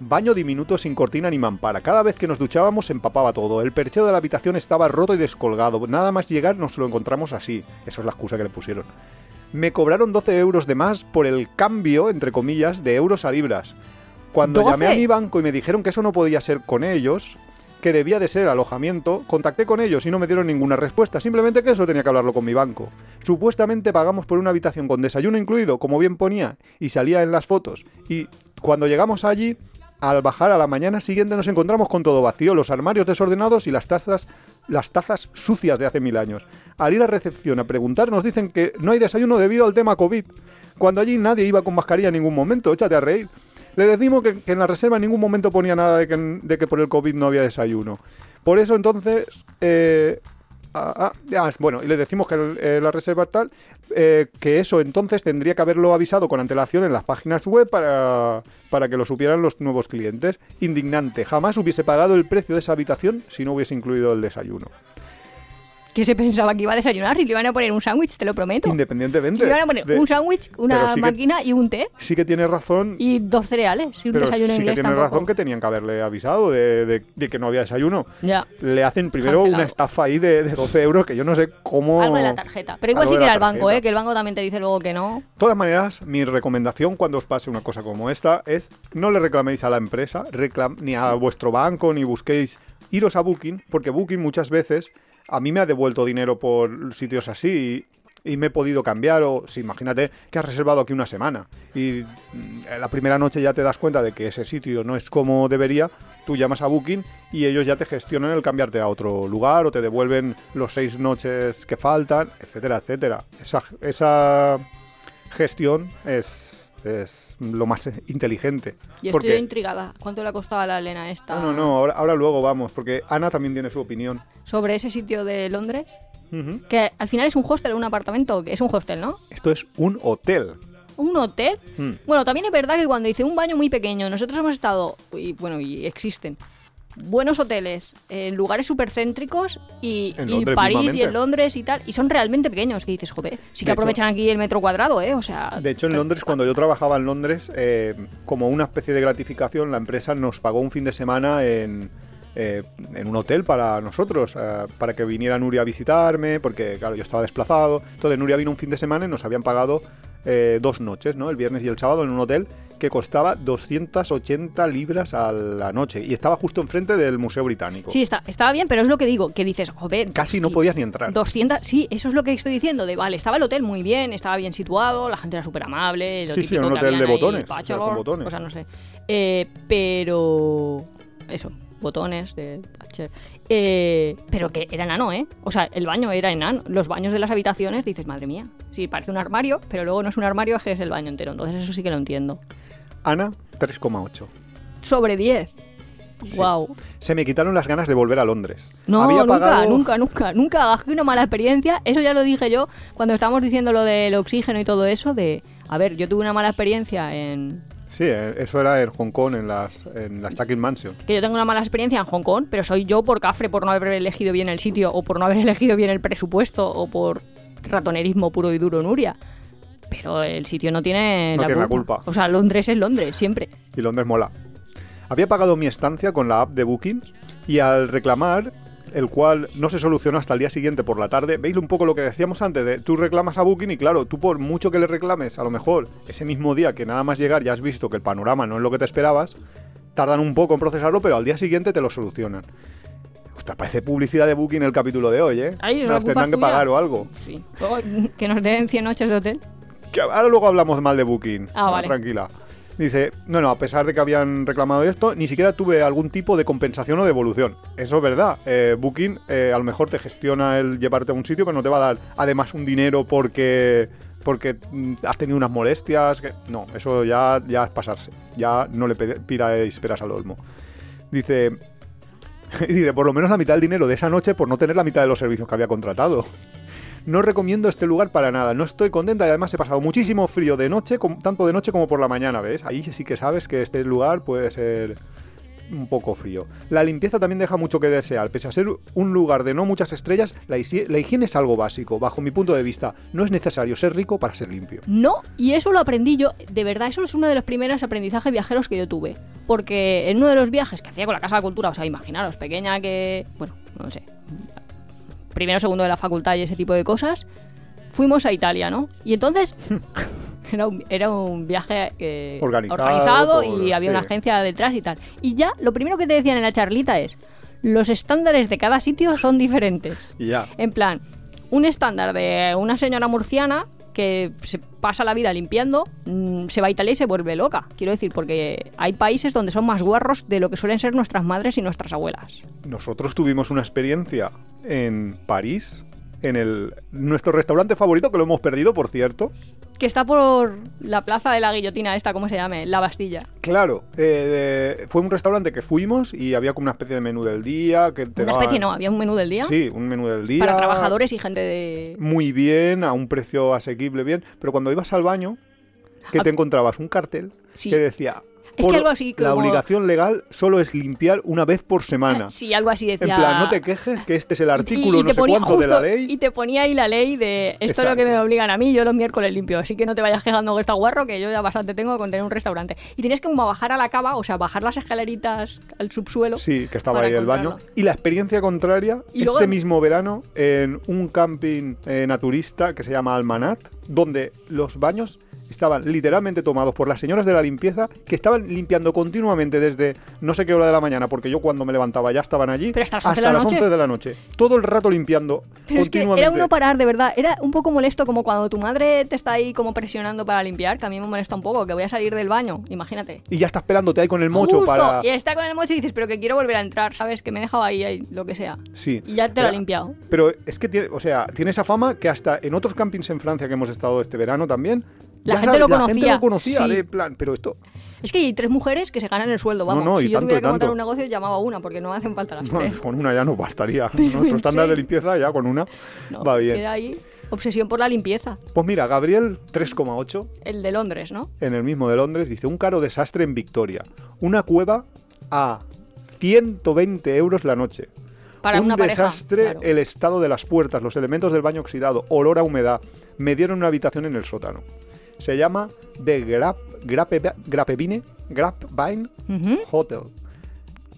Baño diminuto sin cortina ni mampara. Cada vez que nos duchábamos empapaba todo. El perchero de la habitación estaba roto y descolgado. Nada más llegar nos lo encontramos así. Eso es la excusa que le pusieron. Me cobraron 12 euros de más por el cambio, entre comillas, de euros a libras. Cuando llamé a ¿12? mi banco y me dijeron que eso no podía ser con ellos, que debía de ser alojamiento, contacté con ellos y no me dieron ninguna respuesta, simplemente que eso tenía que hablarlo con mi banco. Supuestamente pagamos por una habitación con desayuno incluido, como bien ponía, y salía en las fotos. Y cuando llegamos allí, al bajar a la mañana siguiente nos encontramos con todo vacío, los armarios desordenados y las tazas, las tazas sucias de hace mil años. Al ir a recepción a preguntar nos dicen que no hay desayuno debido al tema COVID, cuando allí nadie iba con mascarilla en ningún momento, échate a reír. Le decimos que, en la reserva en ningún momento ponía nada de que, de que por el COVID no había desayuno. Por eso entonces, eh, ah, ah, ah, bueno, y le decimos que eh, la reserva tal, eh, que eso entonces tendría que haberlo avisado con antelación en las páginas web para, para que lo supieran los nuevos clientes. Indignante, jamás hubiese pagado el precio de esa habitación si no hubiese incluido el desayuno. ¿Qué se pensaba que iba a desayunar y le iban a poner un sándwich? Te lo prometo. Independientemente. Le iban a poner de- un sándwich, una que- máquina y un té Sí que tiene razón. y dos cereales y un pero desayuno sí que tiene tampoco. razón que tenían que haberle avisado de, de- de que no había desayuno. Ya. Le hacen primero Cancelado. una estafa ahí de, de 12 euros que yo no sé cómo... Algo de la tarjeta. Pero igual sí que era el banco. ¿eh? Que el banco también te dice luego que no. De todas maneras, mi recomendación cuando os pase una cosa como esta es no le reclaméis a la empresa, reclam- ni a vuestro banco, ni busquéis iros a Booking, porque Booking muchas veces a mí me ha devuelto dinero por sitios así y, me he podido cambiar o si imagínate que has reservado aquí una semana y mm, la primera noche ya te das cuenta de que ese sitio no es como debería, tú llamas a Booking y ellos ya te gestionan el cambiarte a otro lugar o te devuelven los seis noches que faltan, etcétera, etcétera. Esa, esa gestión es, es lo más inteligente. Y estoy Porque- intrigada. ¿Cuánto le ha costado a la Elena esta? no, no, no, ahora, ahora luego vamos, porque Ana también tiene su opinión. Sobre ese sitio de Londres. Que al final es un hostel un apartamento. Es un hostel, ¿no? Esto es un hotel. ¿Un hotel? Mm. Bueno, también es verdad que cuando dice un baño muy pequeño, nosotros hemos estado, y bueno, y existen buenos hoteles en lugares súper céntricos y, En y Londres París y mismamente. en Londres y tal, y son realmente pequeños, que dices, joder, sí que De hecho- aprovechan aquí el metro cuadrado, ¿eh? O sea... De hecho, en Londres, cuando yo trabajaba en Londres, eh, como una especie de gratificación, la empresa nos pagó un fin de semana en, eh, en un hotel para nosotros, eh, para que viniera Nuria a visitarme, porque, claro, yo estaba desplazado. Entonces, Nuria vino un fin de semana y nos habían pagado eh, dos noches, ¿no? El viernes y el sábado en un hotel que costaba 280 libras a la noche y estaba justo enfrente del Museo Británico. Sí, está, estaba bien, pero es lo que digo, que dices, joder... Casi no sí, podías ni entrar. 200, sí, eso es lo que estoy diciendo, de vale, estaba el hotel muy bien, estaba bien situado, la gente era súper amable, lo Sí, sí, típico un que hotel de botones, o sea, con botones. cosas no sé. Eh, pero... Eso, botones de. Eh, pero que era enano, ¿eh? O sea, el baño era enano. Los baños de las habitaciones, dices, madre mía, sí, parece un armario, pero luego no es un armario, es que es el baño entero. Entonces eso sí que lo entiendo. Ana, 3,8. Sobre 10. Sí. Wow. Se me quitaron las ganas de volver a Londres. No, Había nunca, pagado- nunca, nunca, nunca una mala experiencia. Eso ya lo dije yo cuando estábamos diciendo lo del oxígeno y todo eso. De, a ver, yo tuve una mala experiencia en. Sí, eh, eso era en Hong Kong, en las, en las Chucking Mansion. Que yo tengo una mala experiencia en Hong Kong, pero soy yo por cafre, por no haber elegido bien el sitio, o por no haber *laughs* elegido bien el presupuesto, o por ratonerismo puro y duro, Nuria. Pero el sitio no tiene, No la, tiene la culpa. culpa. O sea, Londres es Londres, siempre. Y Londres mola. Había pagado mi estancia con la app de Booking y al reclamar, el cual no se solucionó hasta el día siguiente por la tarde, veis un poco lo que decíamos antes, de tú reclamas a Booking y claro, tú por mucho que le reclames, a lo mejor ese mismo día que nada más llegar ya has visto que el panorama no es lo que te esperabas, tardan un poco en procesarlo, pero al día siguiente te lo solucionan. Ostras, parece publicidad de Booking el capítulo de hoy, ¿eh? Ay, Nos tendrán que tuya. pagar o algo. Sí. Luego, que nos den 100 noches de hotel. Que ahora luego hablamos mal de Booking. Ah, vale. Tranquila. Dice, no, no, a pesar de que habían reclamado esto, ni siquiera tuve algún tipo de compensación o devolución. Eso es verdad. Eh, Booking eh, a lo mejor te gestiona el llevarte a un sitio, pero no te va a dar además un dinero porque porque mm, has tenido unas molestias. que- No, eso ya, ya es pasarse. Ya no le pidáis peras al olmo. Dice, *laughs* dice, por lo menos la mitad del dinero de esa noche por no tener la mitad de los servicios que había contratado. No recomiendo este lugar para nada, no estoy contenta y además he pasado muchísimo frío de noche, tanto de noche como por la mañana, ¿ves? Ahí sí que sabes que este lugar puede ser un poco frío. La limpieza también deja mucho que desear. Pese a ser un lugar de no muchas estrellas, la, higiene es algo básico. Bajo mi punto de vista, no es necesario ser rico para ser limpio. No, y eso lo aprendí yo, de verdad, eso es uno de los primeros aprendizajes viajeros que yo tuve. Porque en uno de los viajes que hacía con la Casa de Cultura, o sea, imaginaros, pequeña que, bueno, no sé, primero, segundo de la facultad y ese tipo de cosas, fuimos a Italia, ¿no? Y entonces *laughs* era un, era un viaje eh, Organizado y por- había una agencia detrás y tal. Y ya, lo primero que te decían en la charlita es, los estándares de cada sitio son diferentes. Ya. En plan, un estándar de una señora murciana que se pasa la vida limpiando, mm, se va a Italia y se vuelve loca. Quiero decir, porque hay países donde son más guarros de lo que suelen ser nuestras madres y nuestras abuelas. Nosotros tuvimos una experiencia en París, en el nuestro restaurante favorito, que lo hemos perdido, por cierto. Que está por la plaza de la guillotina esta, ¿cómo se llame? La Bastilla. Claro, eh, de- fue un restaurante que fuimos y había como una especie de menú del día. Que te Una daban- especie no, había un menú del día Sí, un menú del día. para trabajadores y gente de... Muy bien, a un precio asequible, bien. Pero cuando ibas al baño, que te encontrabas un cartel Sí. que decía... Es que algo así La como- obligación legal solo es limpiar una vez por semana. *laughs* Sí, algo así En decía... plan, no te quejes que este es el artículo y no sé cuánto de la ley. Y te ponía ahí la ley de esto es lo que me obligan a mí, yo los miércoles limpio. Así que no te vayas quejando que está guarro, que yo ya bastante tengo con tener un restaurante. Y tienes que como bajar a la cava, o sea, bajar las escaleritas al subsuelo. Sí, que estaba ahí el baño. Y la experiencia contraria, Y luego- este mismo verano, en un camping eh, naturista que se llama Almanat, donde los baños estaban literalmente tomados por las señoras de la limpieza que estaban limpiando continuamente desde no sé qué hora de la mañana, porque yo cuando me levantaba ya estaban allí, Pero hasta las 11 de la las noche. 11 de la noche. Todo el rato limpiando Pero es que continuamente. era uno parar, de verdad. Era un poco molesto como cuando tu madre te está ahí como presionando para limpiar, que a mí me molesta un poco, que voy a salir del baño, imagínate. Y ya está esperándote ahí con el mocho Justo, para... Y está con el mocho y dices, pero que quiero volver a entrar, ¿sabes? Que me he dejado ahí, ahí, lo que sea. Sí. Y ya te lo ha limpiado. Pero es que tiene, o sea, tiene esa fama que hasta en otros campings en Francia que hemos estado este verano también. La gente sabe- lo La gente conocía, lo conocía, sí. de plan, pero esto. Es que hay tres mujeres que se ganan el sueldo, vamos. no, y si yo tanto, tuviera que montar un negocio, llamaba a una, porque no hacen falta las No, tres. con una ya no bastaría. *laughs* Nuestro estándar de limpieza ya con una No, va bien. Era ahí obsesión por la limpieza. Pues mira, Gabriel 3,8 El de Londres, ¿no? en el mismo de Londres dice un caro desastre en Victoria. Una cueva a 120 euros la noche. Para un una pareja. desastre claro. el estado de las puertas, los elementos del baño oxidado, olor a humedad. Me dieron una habitación en el sótano. Se llama The Grap, Grape, Grapevine, Grapevine. Hotel.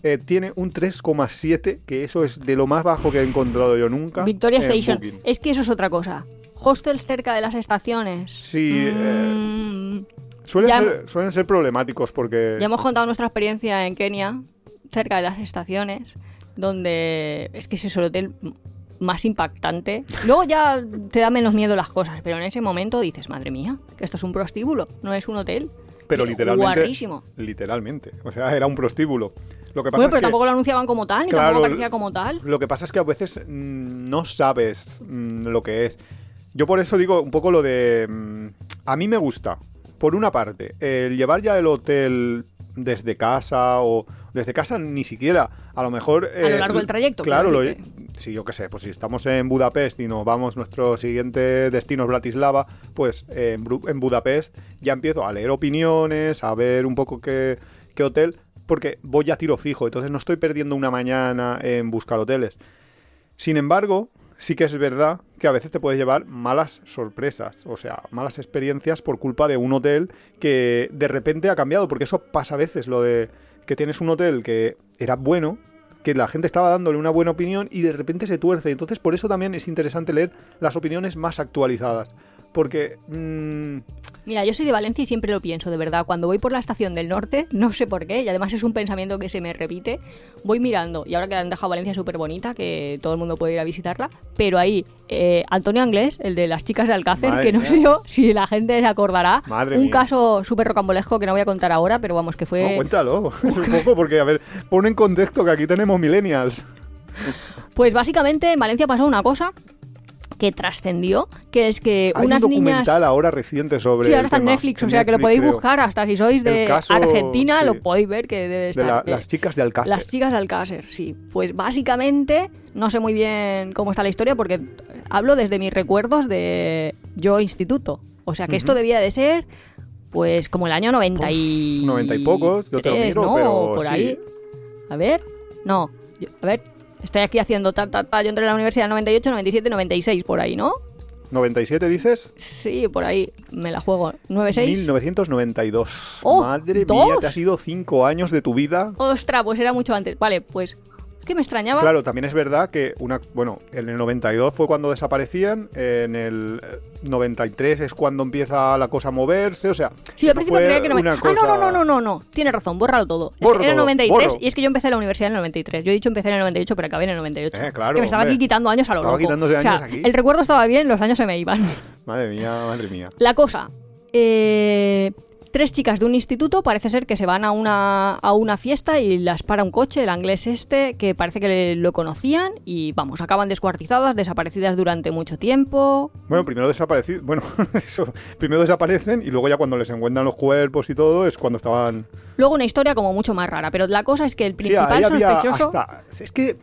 Eh, tiene un 3,7, que eso es de lo más bajo que he encontrado yo nunca. Victoria Station. Booking. Es que eso es otra cosa. Hostels cerca de las estaciones. Sí, eh, Mm, Suelen, Ya- ser, suelen ser problemáticos porque... Ya hemos contado nuestra experiencia en Kenia, cerca de las estaciones, donde es que ese es el hotel más impactante. Luego ya te da menos miedo las cosas, pero en ese momento dices, madre mía, que esto es un prostíbulo, no es un hotel. Pero literalmente... Guarrísimo. Literalmente. O sea, era un prostíbulo. Lo que pasa Bueno, es pero que... tampoco lo anunciaban como tal, ni Claro, tampoco parecía como tal. Lo que pasa es que a veces mm, no sabes mm, lo que es. Yo por eso digo un poco lo de... mm, a mí me gusta, por una parte, el llevar ya el hotel desde casa o desde casa ni siquiera. A lo mejor... A lo largo del trayecto, Claro, lo, decirte. si yo qué sé, pues si estamos en Budapest y nos vamos, nuestro siguiente destino es Bratislava, pues eh, en Budapest ya empiezo a leer opiniones, a ver un poco qué, qué hotel, porque voy a tiro fijo, entonces no estoy perdiendo una mañana en buscar hoteles. Sin embargo, sí que es verdad que a veces te puedes llevar malas sorpresas, o sea, malas experiencias por culpa de un hotel que de repente ha cambiado, porque eso pasa a veces, lo de que tienes un hotel que era bueno, que la gente estaba dándole una buena opinión y de repente se tuerce. Entonces, por eso también es interesante leer las opiniones más actualizadas. Porque mm, Mira, yo soy de Valencia y siempre lo pienso, de verdad. Cuando voy por la estación del norte, *laughs* no sé por qué, y además es un pensamiento que se me repite, voy mirando, y ahora que han dejado Valencia súper bonita, que todo el mundo puede ir a visitarla, pero ahí, eh, Antonio Anglés, el de las chicas de Alcácer, Madre que no mía. sé yo si la gente se acordará, Madre un mía. caso súper rocambolesco que no voy a contar ahora, pero vamos, que fue... no, cuéntalo *laughs* un poco, porque a ver, pon en contexto que aquí tenemos millennials. Pues básicamente en Valencia pasó una cosa que trascendió, que es que Hay unas un niñas... documental ahora reciente sobre. Sí, ahora está en. Netflix, o sea que lo podéis creo. buscar hasta si sois de caso, Argentina, sí. lo podéis ver que debe De estar. la- eh, las chicas de Alcácer. las chicas de Alcácer, sí. Pues básicamente, no sé muy bien cómo está la historia porque hablo desde mis recuerdos de yo instituto. O sea que esto debía de ser, pues como el año 90 y... 90 y pocos, yo te lo miro, ¿no? pero por sí. ahí. A ver, no, a ver, estoy aquí haciendo ta, ta, ta. Yo entré en la universidad en 98, 97, 96, por ahí, ¿no? ¿97 dices? Sí, por ahí me la juego. 96. 1992. Oh, Madre ¿dos? mía, te ha sido cinco años de tu vida. Ostras, pues era mucho antes. Vale, pues es que me extrañaba. Claro, también es verdad que una, bueno, en el 92 fue cuando desaparecían, en el eh, 93 es cuando empieza la cosa a moverse, o sea, Sí, al no principio creía que no me... Ah, no, no, cosa- no, no, no, no. Tienes razón, bórralo todo. Es- Borro era todo, 93 borro. y es que yo empecé la universidad en el 93. Yo he dicho empecé en el 98, pero acabé en el 98. Eh, claro, Que me estaba hombre. aquí quitando años a lo Estaba loco. quitándose O sea, años aquí. El recuerdo estaba bien, los años se me iban. Madre mía, madre mía. La cosa. eh, tres chicas de un instituto parece ser que se van a una, a una fiesta y las para un coche, el inglés este, que parece que lo conocían y vamos, acaban descuartizadas, desaparecidas durante mucho tiempo. Bueno, primero desaparecen, bueno, *laughs* eso, primero desaparecen y luego ya cuando les encuentran los cuerpos y todo es cuando estaban... Luego una historia como mucho más rara, pero la cosa es que el principal sospechoso... hasta... Es que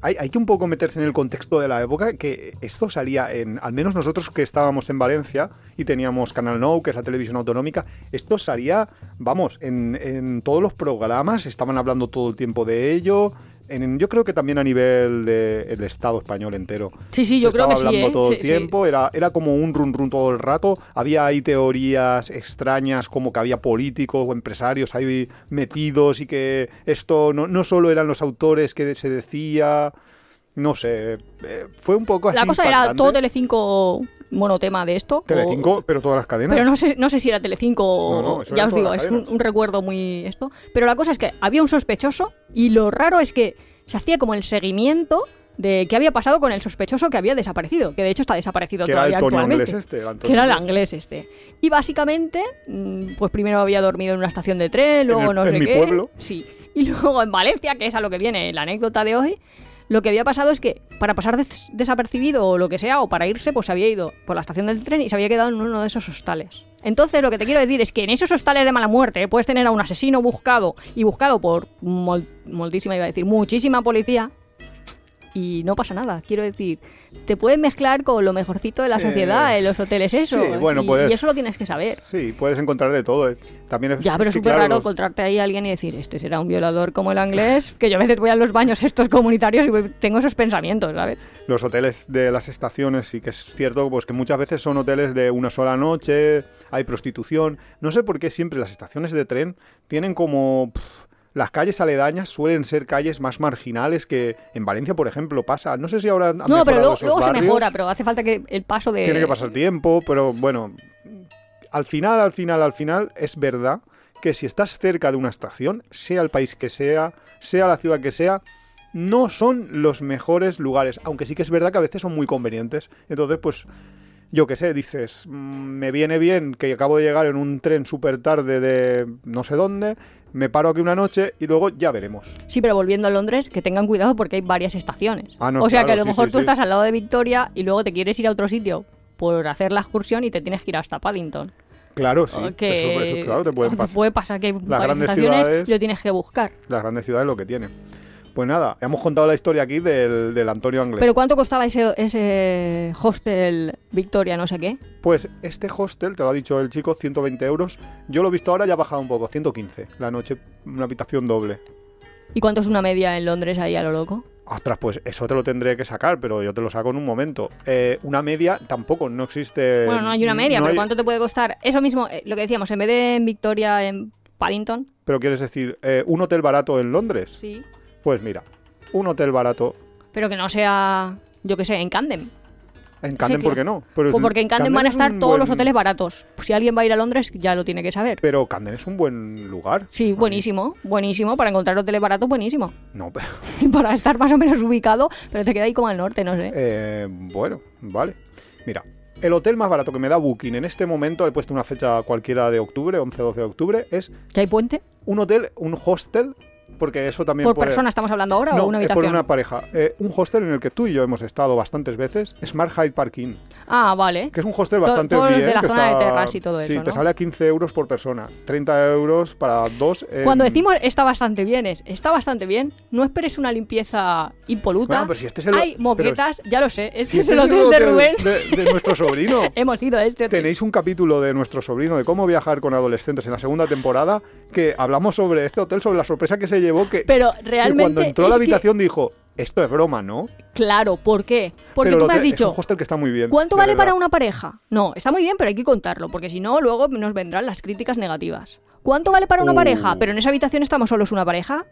hay, hay que un poco meterse en el contexto de la época, que esto salía en... Al menos nosotros que estábamos en Valencia y teníamos Canal Nou, que es la televisión autonómica, esto salía, vamos, en, en todos los programas, estaban hablando todo el tiempo de ello... En, yo creo que también a nivel del Estado español entero. Sí, sí, Se yo creo que sí, hablando ¿eh? todo Sí, el sí. tiempo, era, era como un run run todo el rato. Había ahí teorías extrañas, como que había políticos o empresarios ahí metidos y que esto no, no solo eran los autores que se decía. No sé, eh, fue un poco así. La cosa era todo Telecinco monotema de esto. o- Telecinco, pero todas las cadenas. Pero no sé, no sé si era Telecinco o... No, no, ya os digo, es un, un recuerdo muy esto. Pero la cosa es que había un sospechoso y lo raro es que se hacía como el seguimiento de qué había pasado con el sospechoso que había desaparecido. Que de hecho está desaparecido que era el todavía Tony actualmente. inglés este. el Antonio que era el Inglés. este. Y básicamente, mm, pues primero había dormido en una estación de tren, luego el- no en sé mi qué. pueblo. Sí. Y luego en Valencia, que es a lo que viene la anécdota de hoy, lo que había pasado es que para pasar des- desapercibido o lo que sea, o para irse, pues se había ido por la estación del tren y se había quedado en uno de esos hostales. Entonces, lo que te quiero decir es que en esos hostales de mala muerte eh, puedes tener a un asesino buscado y buscado por mol- moltísima, iba a decir, muchísima policía y no pasa nada. Quiero decir, te puedes mezclar con lo mejorcito de la Eh, sociedad en los hoteles eso. sí, bueno, y, pues- y eso lo tienes que saber. Sí, puedes encontrar de todo. eh. También es, Ya, pero es súper claro, raro los- encontrarte ahí a alguien y decir, este será un violador como el inglés, que yo a veces voy a los baños estos comunitarios y voy- tengo esos pensamientos, ¿sabes? los hoteles de las estaciones sí que es cierto pues que muchas veces son hoteles de una sola noche, hay prostitución. No sé por qué siempre las estaciones de tren tienen como las calles aledañas suelen ser calles más marginales que en Valencia, por ejemplo, pasa. No sé si ahora han No, pero luego, se mejora, pero hace falta que el paso de... Tiene que pasar tiempo, pero bueno, al final, al final, al final, es verdad que si estás cerca de una estación, sea el país que sea, sea la ciudad que sea, no son los mejores lugares, aunque sí que es verdad que a veces son muy convenientes. Entonces, pues, yo qué sé, dices, mm, me viene bien que acabo de llegar en un tren súper tarde de no sé dónde, me paro aquí una noche y luego ya veremos. Sí, pero volviendo a Londres, que tengan cuidado porque hay varias estaciones. Ah, no, o sea claro, que a lo sí, mejor sí, tú sí. estás al lado de Victoria y luego te quieres ir a otro sitio por hacer la excursión y te tienes que ir hasta Paddington. Claro, sí. que Eso, eso, claro, te pueden pasar. puede pasar que hay Las grandes ciudades- y lo tienes que buscar. Las grandes ciudades lo que tienen. Pues nada, hemos contado la historia aquí del, del Antonio Anglés. Pero ¿cuánto costaba ese, ese hostel Victoria no sé qué? Pues este hostel, te lo ha dicho el chico, 120 euros. Yo lo he visto ahora, ya ha bajado un poco, 115 la noche, una habitación doble. ¿Y cuánto es una media en Londres ahí a lo loco? Ostras, pues eso te lo tendré que sacar, pero yo te lo saco en un momento. Eh, una media tampoco, no existe. Bueno, no hay una media, no pero hay- ¿cuánto te puede costar? Eso mismo, eh, lo que decíamos, en vez de en Victoria, en Paddington. Pero quieres decir, eh, un hotel barato en Londres. Sí. Pues mira, un hotel barato Pero que no sea, yo qué sé, en Camden. en Camden, ¿por qué no? Pero Pues porque en Camden van a es estar todos los hoteles baratos. Si alguien va a ir a Londres, ya lo tiene que saber. Pero Camden es un buen lugar. Sí, buenísimo, buenísimo. Para encontrar hoteles baratos, buenísimo. No, *laughs* pero- Y *laughs* para estar más o menos ubicado, pero te queda ahí como al norte, no sé. Eh, bueno, vale. Mira, el hotel más barato que me da Booking en este momento, he puesto una fecha cualquiera de octubre, 11-12 de octubre, es ¿Que hay puente? un hotel, un hostel, porque eso también ¿Por puede... persona estamos hablando ahora No, o una es por habitación? una pareja. Eh, un hostel en el que tú y yo hemos estado bastantes veces, Smart Hyde Park Inn, Ah, vale. que es un hostel bastante bien. de la que zona de está- Terras y todo Sí, eso, te ¿no? sale a 15 euros por persona, 30 euros para dos. Cuando decimos está bastante bien, es está bastante bien, no esperes una limpieza impoluta. Bueno, pero si este es el- Hay moquetas, ya lo sé, este Si es este el es hotel el de hotel Rubén. de- de nuestro sobrino. *laughs* Hemos ido a este hotel. Tenéis un capítulo de nuestro sobrino de cómo viajar con adolescentes en la segunda temporada que hablamos sobre este hotel, sobre la sorpresa que se llevó, que, Pero que realmente. cuando entró a la que- habitación dijo, esto es broma, ¿no? Claro, ¿por qué? Porque Pero tú me has dicho. Es un hostel que está muy bien. ¿Cuánto vale verdad. para una pareja? No, está muy bien, pero hay que contarlo, porque si no, luego nos vendrán las críticas negativas. ¿Cuánto vale para una Uh. pareja? Pero en esa habitación estamos solos una pareja.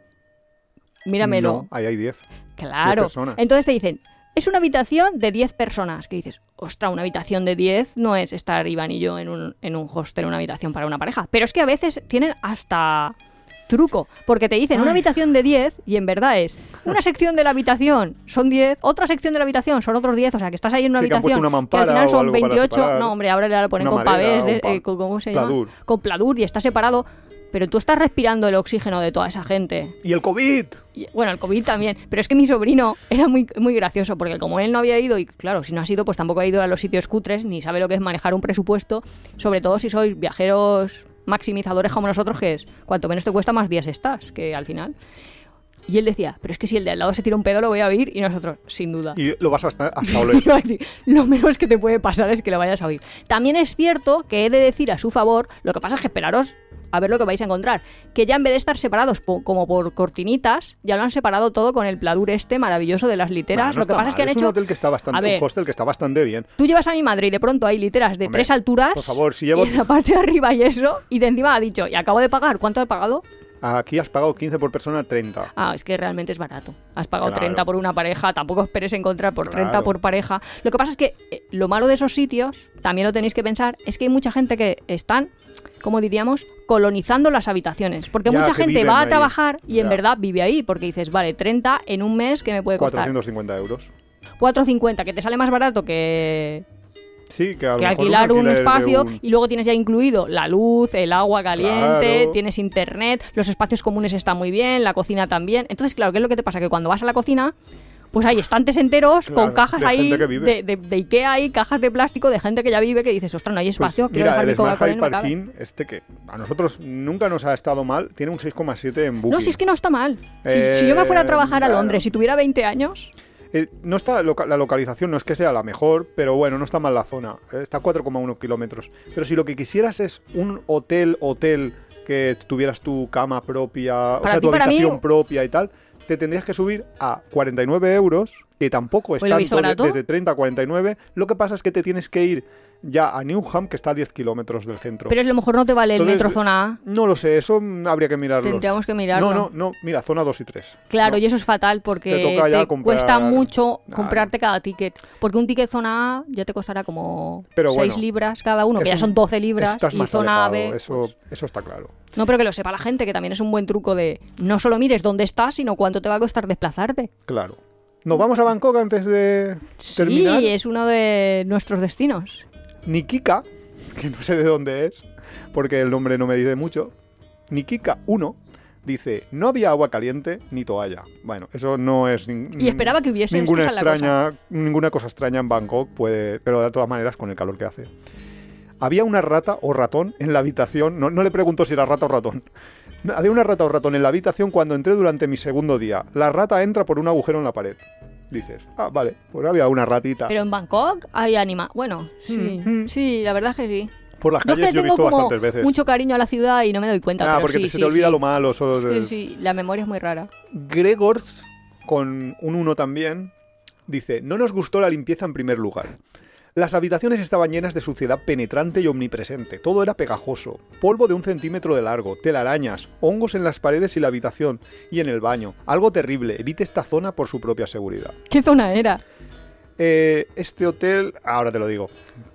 Míramelo. No, ahí hay 10. Claro. Entonces te dicen, es una habitación de 10 personas. Que dices, ostra, una habitación de 10 no es estar Iván y yo en un, en un hostel, una habitación para una pareja. Pero es que a veces tienen hasta truco, porque te dicen una habitación de 10 y en verdad es una sección de la habitación son 10, otra sección de la habitación son otros 10, o sea que estás ahí en una Sí, habitación una que al final son algo para 28, separar. no hombre, ahora lo ponen con madera pavés, o de- pa- eh, con- ¿cómo se pladur. llama? Con pladur y está separado, pero tú estás respirando el oxígeno de toda esa gente. ¡Y el COVID! Y, bueno, el COVID también. Pero es que mi sobrino era muy, muy gracioso, porque como él no había ido, y claro, si no ha ido, pues tampoco ha ido a los sitios cutres, ni sabe lo que es manejar un presupuesto, sobre todo si sois viajeros maximizadores como nosotros, que es cuanto menos te cuesta, más días estás, que al final. Y él decía, pero es que si el de al lado se tira un pedo, lo voy a oír, y nosotros, sin duda. Y lo vas hasta, *laughs* hasta oler. Lo menos que te puede pasar es que lo vayas a oír. También es cierto que he de decir a su favor, lo que pasa es que esperaros a ver lo que vais a encontrar. Que ya en vez de estar separados po- como por cortinitas, ya lo han separado todo con el pladur este maravilloso de las literas. No lo que pasa es que han un hecho... hotel que está bastante, A ver. un hostel que está bastante bien. Tú llevas a mi madre y de pronto hay literas de Hombre, tres alturas. por favor, si llevo- Y en la parte de arriba y eso. Y de encima ha dicho, y acabo de pagar. ¿Cuánto he pagado? Aquí has pagado 15 por persona, 30. Ah, es que realmente es barato. Has pagado Claro. 30 por una pareja, tampoco esperes encontrar por 30 Claro. por pareja. Lo que pasa es que eh, lo malo de esos sitios, también lo tenéis que pensar, es que hay mucha gente que están, como diríamos, colonizando las habitaciones. Porque Ya, mucha gente va a trabajar y en verdad vive ahí, porque dices, vale, 30 en un mes que me puede costar. 450 euros. 4.50, que te sale más barato que, Sí, que a lo que mejor alquilar un, alquiler espacio un- y luego tienes ya incluido la luz, el agua caliente, Claro. tienes internet, los espacios comunes están muy bien, la cocina también. Entonces, claro, ¿qué es lo que te pasa? Que cuando vas a la cocina, pues hay estantes enteros Claro, con cajas de ahí de, de- de Ikea y cajas de plástico de gente que ya vive que dices, ostras, no hay Pues espacio, quiero mira, dejar el mi Smart Coca-Cola y Hyde no me cabe". Parking, este que a nosotros nunca nos ha estado mal, tiene un 6,7 en Booking. No, si es que no está mal. Si, Eh, si yo me fuera a trabajar a. Londres y tuviera 20 años, Eh, no está loca- la localización no es que sea la mejor, pero bueno, no está mal la zona. Eh, Está a 4,1 kilómetros. Pero si lo que quisieras es un hotel, hotel, que tuvieras tu cama propia, o sea, ti, tu mí- habitación propia y tal, te tendrías que subir a 49 euros, que tampoco es Pues tanto, desde 30 a 49. Lo que pasa es que te tienes que ir ya a Newham, que está a 10 kilómetros del centro. pero a lo mejor no te vale el metro zona A. No lo sé, eso habría que mirarlo. Tendríamos que mirarlo. No, no, no, mira, zona 2 y 3. Claro, No. y eso es fatal porque Te toca comprar- cuesta mucho comprarte cada ticket. Porque un ticket zona A ya te costará como Pero 6 bueno, libras cada uno, que ya son 12 libras. Estás y más zona alejado, B. eso, pues- eso está claro. No, pero que lo sepa la gente, que también es un buen truco de no solo mires dónde estás, sino cuánto te va a costar desplazarte. Claro. ¿Nos vamos a Bangkok antes de terminar? Sí, es uno de nuestros destinos. Nikika, que no sé de dónde es, porque el nombre no me dice mucho. Nikika 1 dice, no había agua caliente ni toalla. Bueno, eso no es Y esperaba que hubiese, ninguna extraña, ninguna cosa extraña en Bangkok, puede, pero de todas maneras con el calor que hace. había una rata o ratón en la habitación. No, no le pregunto si era rata o ratón. Había una rata o ratón en la habitación cuando entré durante mi segundo día. La rata entra por un agujero en la pared. Dices, ah, vale, pues había una ratita. Pero en Bangkok hay anima. Bueno, sí, Mm, sí, la verdad es que sí. Por las Yo es calles que yo he visto como bastantes veces. mucho cariño a la ciudad y no me doy cuenta. ah, pero porque sí, te- se sí, te olvida sí. lo malo. Solo Sí, sí, la memoria es muy rara. Gregors, con un 1 también, dice, no nos gustó la limpieza en primer lugar. Las habitaciones estaban llenas de suciedad penetrante y omnipresente. Todo era pegajoso. Polvo de un centímetro de largo, telarañas, hongos en las paredes y la habitación y en el baño. Algo terrible. Evite esta zona por su propia seguridad. ¿Qué zona era? Eh, este hotel, ahora te lo digo,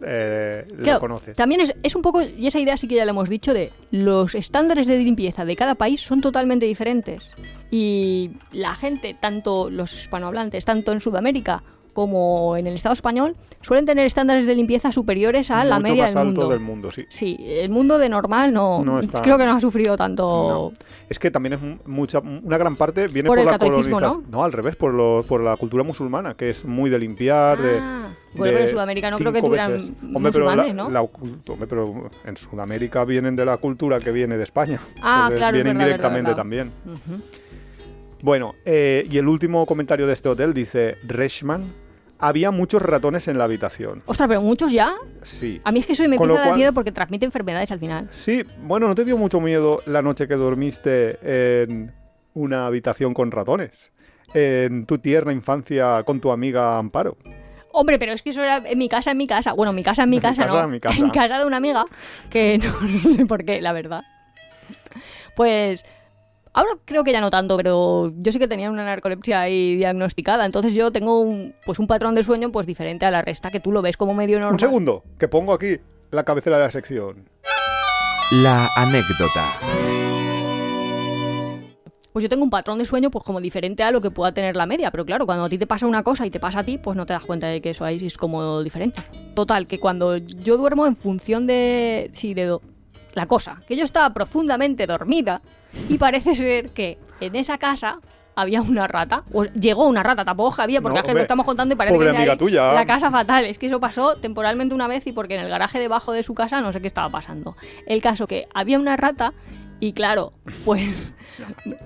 eh, Claro, lo conoces. También es, es un poco, y esa idea sí que ya la hemos dicho, de los estándares de limpieza de cada país son totalmente diferentes. Y la gente, tanto los hispanohablantes, tanto en Sudamérica como en el Estado español, suelen tener estándares de limpieza superiores a la Mucho media más del alto mundo. del mundo, sí. Sí, el mundo de normal no, No está- creo que no ha sufrido tanto. No. Es que también es mu- mucha, una gran parte viene Por por, el la catolicismo, colonización. ¿no? al revés, por, lo- por la cultura musulmana, que es muy de limpiar, de, Ah, bueno, pero de en Sudamérica no creo que tuvieran veces. Hombre, pero, la- ¿no? la ocult- hombre, pero en Sudamérica vienen de la cultura que viene de España. Ah, Entonces, claro, vienen verdad, directamente verdad, también. Ujú. Bueno, eh, y el último comentario de este hotel dice, Reshman, había muchos ratones en la habitación. Ostras, pero muchos ya. Sí. A mí es que eso me empieza a dar cual- miedo porque transmite enfermedades al final. Sí, bueno, ¿no te dio mucho miedo la noche que dormiste en una habitación con ratones? En tu tierna infancia con tu amiga Amparo. Hombre, pero es que eso era en mi casa, en mi casa. Bueno, mi casa, en mi En mi casa, casa, ¿no? en mi casa. *laughs* En casa de una amiga que *laughs* no, no sé por qué, la verdad. Pues ahora creo que ya no tanto, pero yo sí que tenía una narcolepsia ahí diagnosticada. Entonces yo tengo un, pues un patrón de sueño pues diferente a la resta, que tú lo ves como medio normal. Un segundo, que pongo aquí la cabecera de la sección. La anécdota. Pues yo tengo un patrón de sueño pues como diferente a lo que pueda tener la media, pero claro, cuando a ti te pasa una cosa y te pasa a ti, pues no te das cuenta de que eso ahí es como diferente. Total, que cuando yo duermo en función de sí de do- la cosa, que yo estaba profundamente dormida y parece ser que en esa casa había una rata, o llegó una rata, tampoco había, porque No, es que hombre, lo estamos contando y parece que amiga tuya. la casa fatal. Es que eso pasó temporalmente una vez y porque en el garaje debajo de su casa no sé qué estaba pasando. El caso que había una rata y claro, pues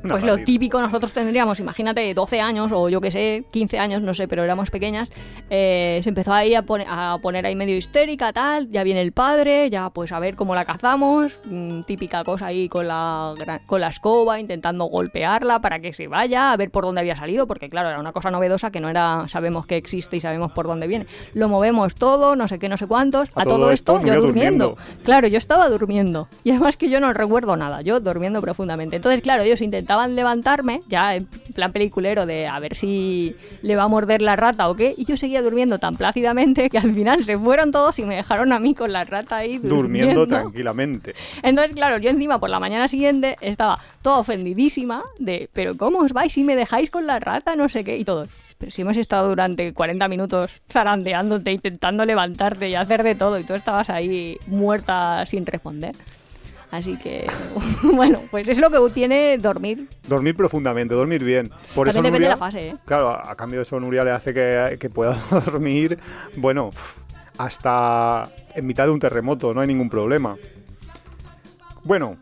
pues lo típico nosotros tendríamos, imagínate, 12 años o yo que sé, 15 años, no sé, pero éramos pequeñas. eh, se empezó ahí a, pone- a poner ahí medio histérica, tal. Ya viene el padre, ya pues a ver cómo la cazamos. mm, típica cosa ahí con la, con la escoba, intentando golpearla para que se vaya, a ver por dónde había salido, porque claro, era una cosa novedosa que no era, sabemos que existe y sabemos por dónde viene. Lo movemos todo, no sé qué, no sé cuántos. A, A todo todo, esto, esto, yo durmiendo. durmiendo. Claro, yo estaba durmiendo. Y además que yo no recuerdo nada, yo durmiendo profundamente. Entonces, claro, ellos intentaban levantarme, ya en plan peliculero de a ver si le va a morder la rata o qué. Y yo seguía durmiendo tan plácidamente que al final se fueron todos y me dejaron a mí con la rata ahí durmiendo. Durmiendo tranquilamente. Entonces, claro, yo encima por la mañana siguiente estaba toda ofendidísima de, pero ¿cómo os vais si me dejáis con la rata? No sé qué. Y todos, pero si hemos estado durante 40 minutos zarandeándote, intentando levantarte y hacer de todo y tú estabas ahí muerta sin responder. Así que, *laughs* bueno, pues es lo que tiene dormir. Dormir profundamente, dormir bien. Por eso depende de la fase, ¿eh? Claro, a, a cambio de eso Nuria le hace que, que pueda *laughs* dormir, bueno, hasta en mitad de un terremoto, no hay ningún problema. Bueno,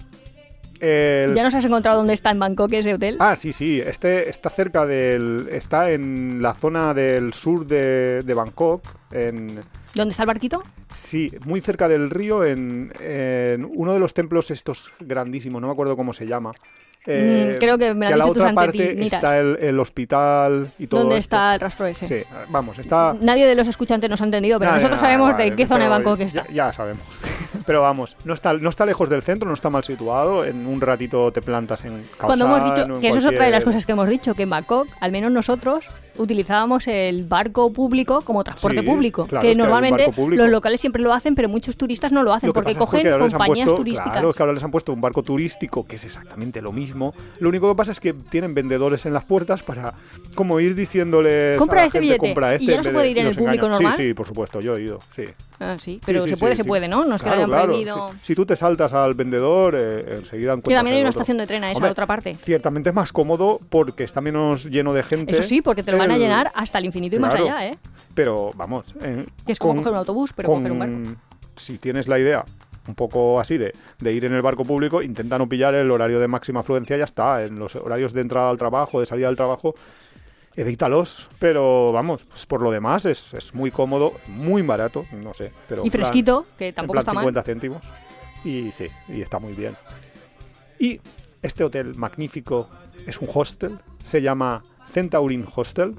el- ¿Ya nos has encontrado dónde está en Bangkok ese hotel? Ah, sí, sí, este está cerca del... está en la zona del sur de, de Bangkok, en... ¿Dónde está el barquito? Sí, muy cerca del río, en, en uno de los templos estos grandísimos, no me acuerdo cómo se llama. Eh, creo que me a la dicho tus otra parte antenitas. está el, el hospital y todo ¿Dónde esto. está el rastro ese? Sí, vamos, está... Nadie de los escuchantes nos ha entendido, pero nosotros nada, sabemos vale, de qué zona de Bangkok ya- está. Ya, sabemos. *laughs* Pero vamos, no está, no está lejos del centro, no está mal situado. En un ratito te plantas en Cuando hemos dicho que eso es otra de las cosas que hemos dicho, que en Bangkok, al menos nosotros, utilizábamos el barco público como transporte Sí, público. claro, que que normalmente público. los locales siempre lo hacen, pero muchos turistas no lo hacen Lo que porque es cogen compañías puesto- turísticas. Claro, es que ahora les han puesto un barco turístico que es exactamente lo mismo. Lo único que pasa es que tienen vendedores en las puertas para como ir diciéndoles Compra a la este gente, billete. compra este ¿Y ya no se puede de- ir en el público engañan. normal? Sí, sí, por supuesto, yo he ido, sí. Ah, sí, pero Sí, se sí, puede, sí, se puede, ¿no? No es que Claro, hayan claro. Si, si tú te saltas al vendedor, eh, enseguida Que encuentras también hay una estación de tren a esa Hombre, otra parte. Ciertamente es más cómodo porque está menos lleno de gente. Eso sí, porque te lo van a El- llenar hasta el infinito y más allá, ¿eh? Pero vamos. eh, Que es como con- coger un autobús, pero con- coger un barco. si tienes la idea un poco así de, de ir en el barco público, intenta no pillar el horario de máxima afluencia ya está. En los horarios de entrada al trabajo, de salida del trabajo, evítalos. Pero vamos, pues por lo demás es, es muy cómodo, muy barato, no sé. Pero Y plan- fresquito, que en tampoco plan está mal. 50 céntimos. Y sí, y está muy bien. Y este hotel magnífico es un hostel, se llama Centaurin Hostel.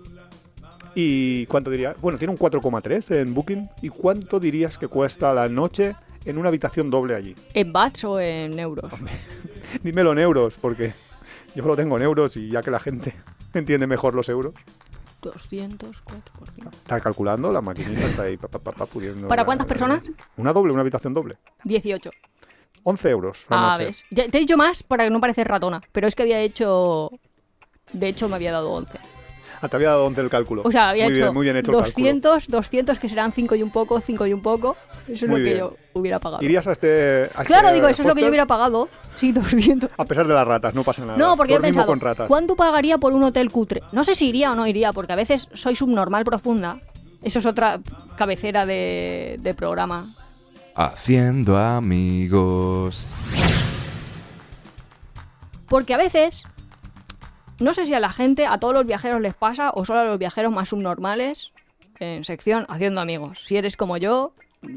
¿Y cuánto diría? Bueno, tiene un 4,3 en Booking. ¿Y cuánto dirías que cuesta la noche en una habitación doble allí? ¿En bats o en euros? *laughs* Dímelo en euros, porque yo lo tengo en euros y ya que la gente *laughs* entiende mejor los euros. 200, 4 por 5. Está calculando, la maquinita está ahí, pa, pa, pa, pa, pudiendo- ¿Para cuántas personas? Una doble, una habitación doble. 18. 11 euros la Ah, noche. ves. Ya- te he dicho más para no parecer ratona, pero es que había hecho... De hecho, me había dado 11. *laughs* Te había dado 11 el cálculo. O sea, había muy hecho bien, muy bien hecho el cálculo. 200, 200 que serán 5 y un poco, 5 y un poco. Eso es Muy lo que yo hubiera pagado. ¿Irías a este, a Claro, este digo, eso es lo que yo hubiera pagado. Sí, 200. A pesar de las ratas, no pasa nada. No, porque yo he Dormimos pensado, con ratas. ¿cuánto pagaría por un hotel cutre? No sé si iría o no iría, porque a veces soy subnormal profunda. Eso es otra cabecera de, de programa. Haciendo amigos. Porque a veces, no sé si a la gente, a todos los viajeros les pasa, o solo a los viajeros más subnormales, en sección Haciendo Amigos. Si eres como yo,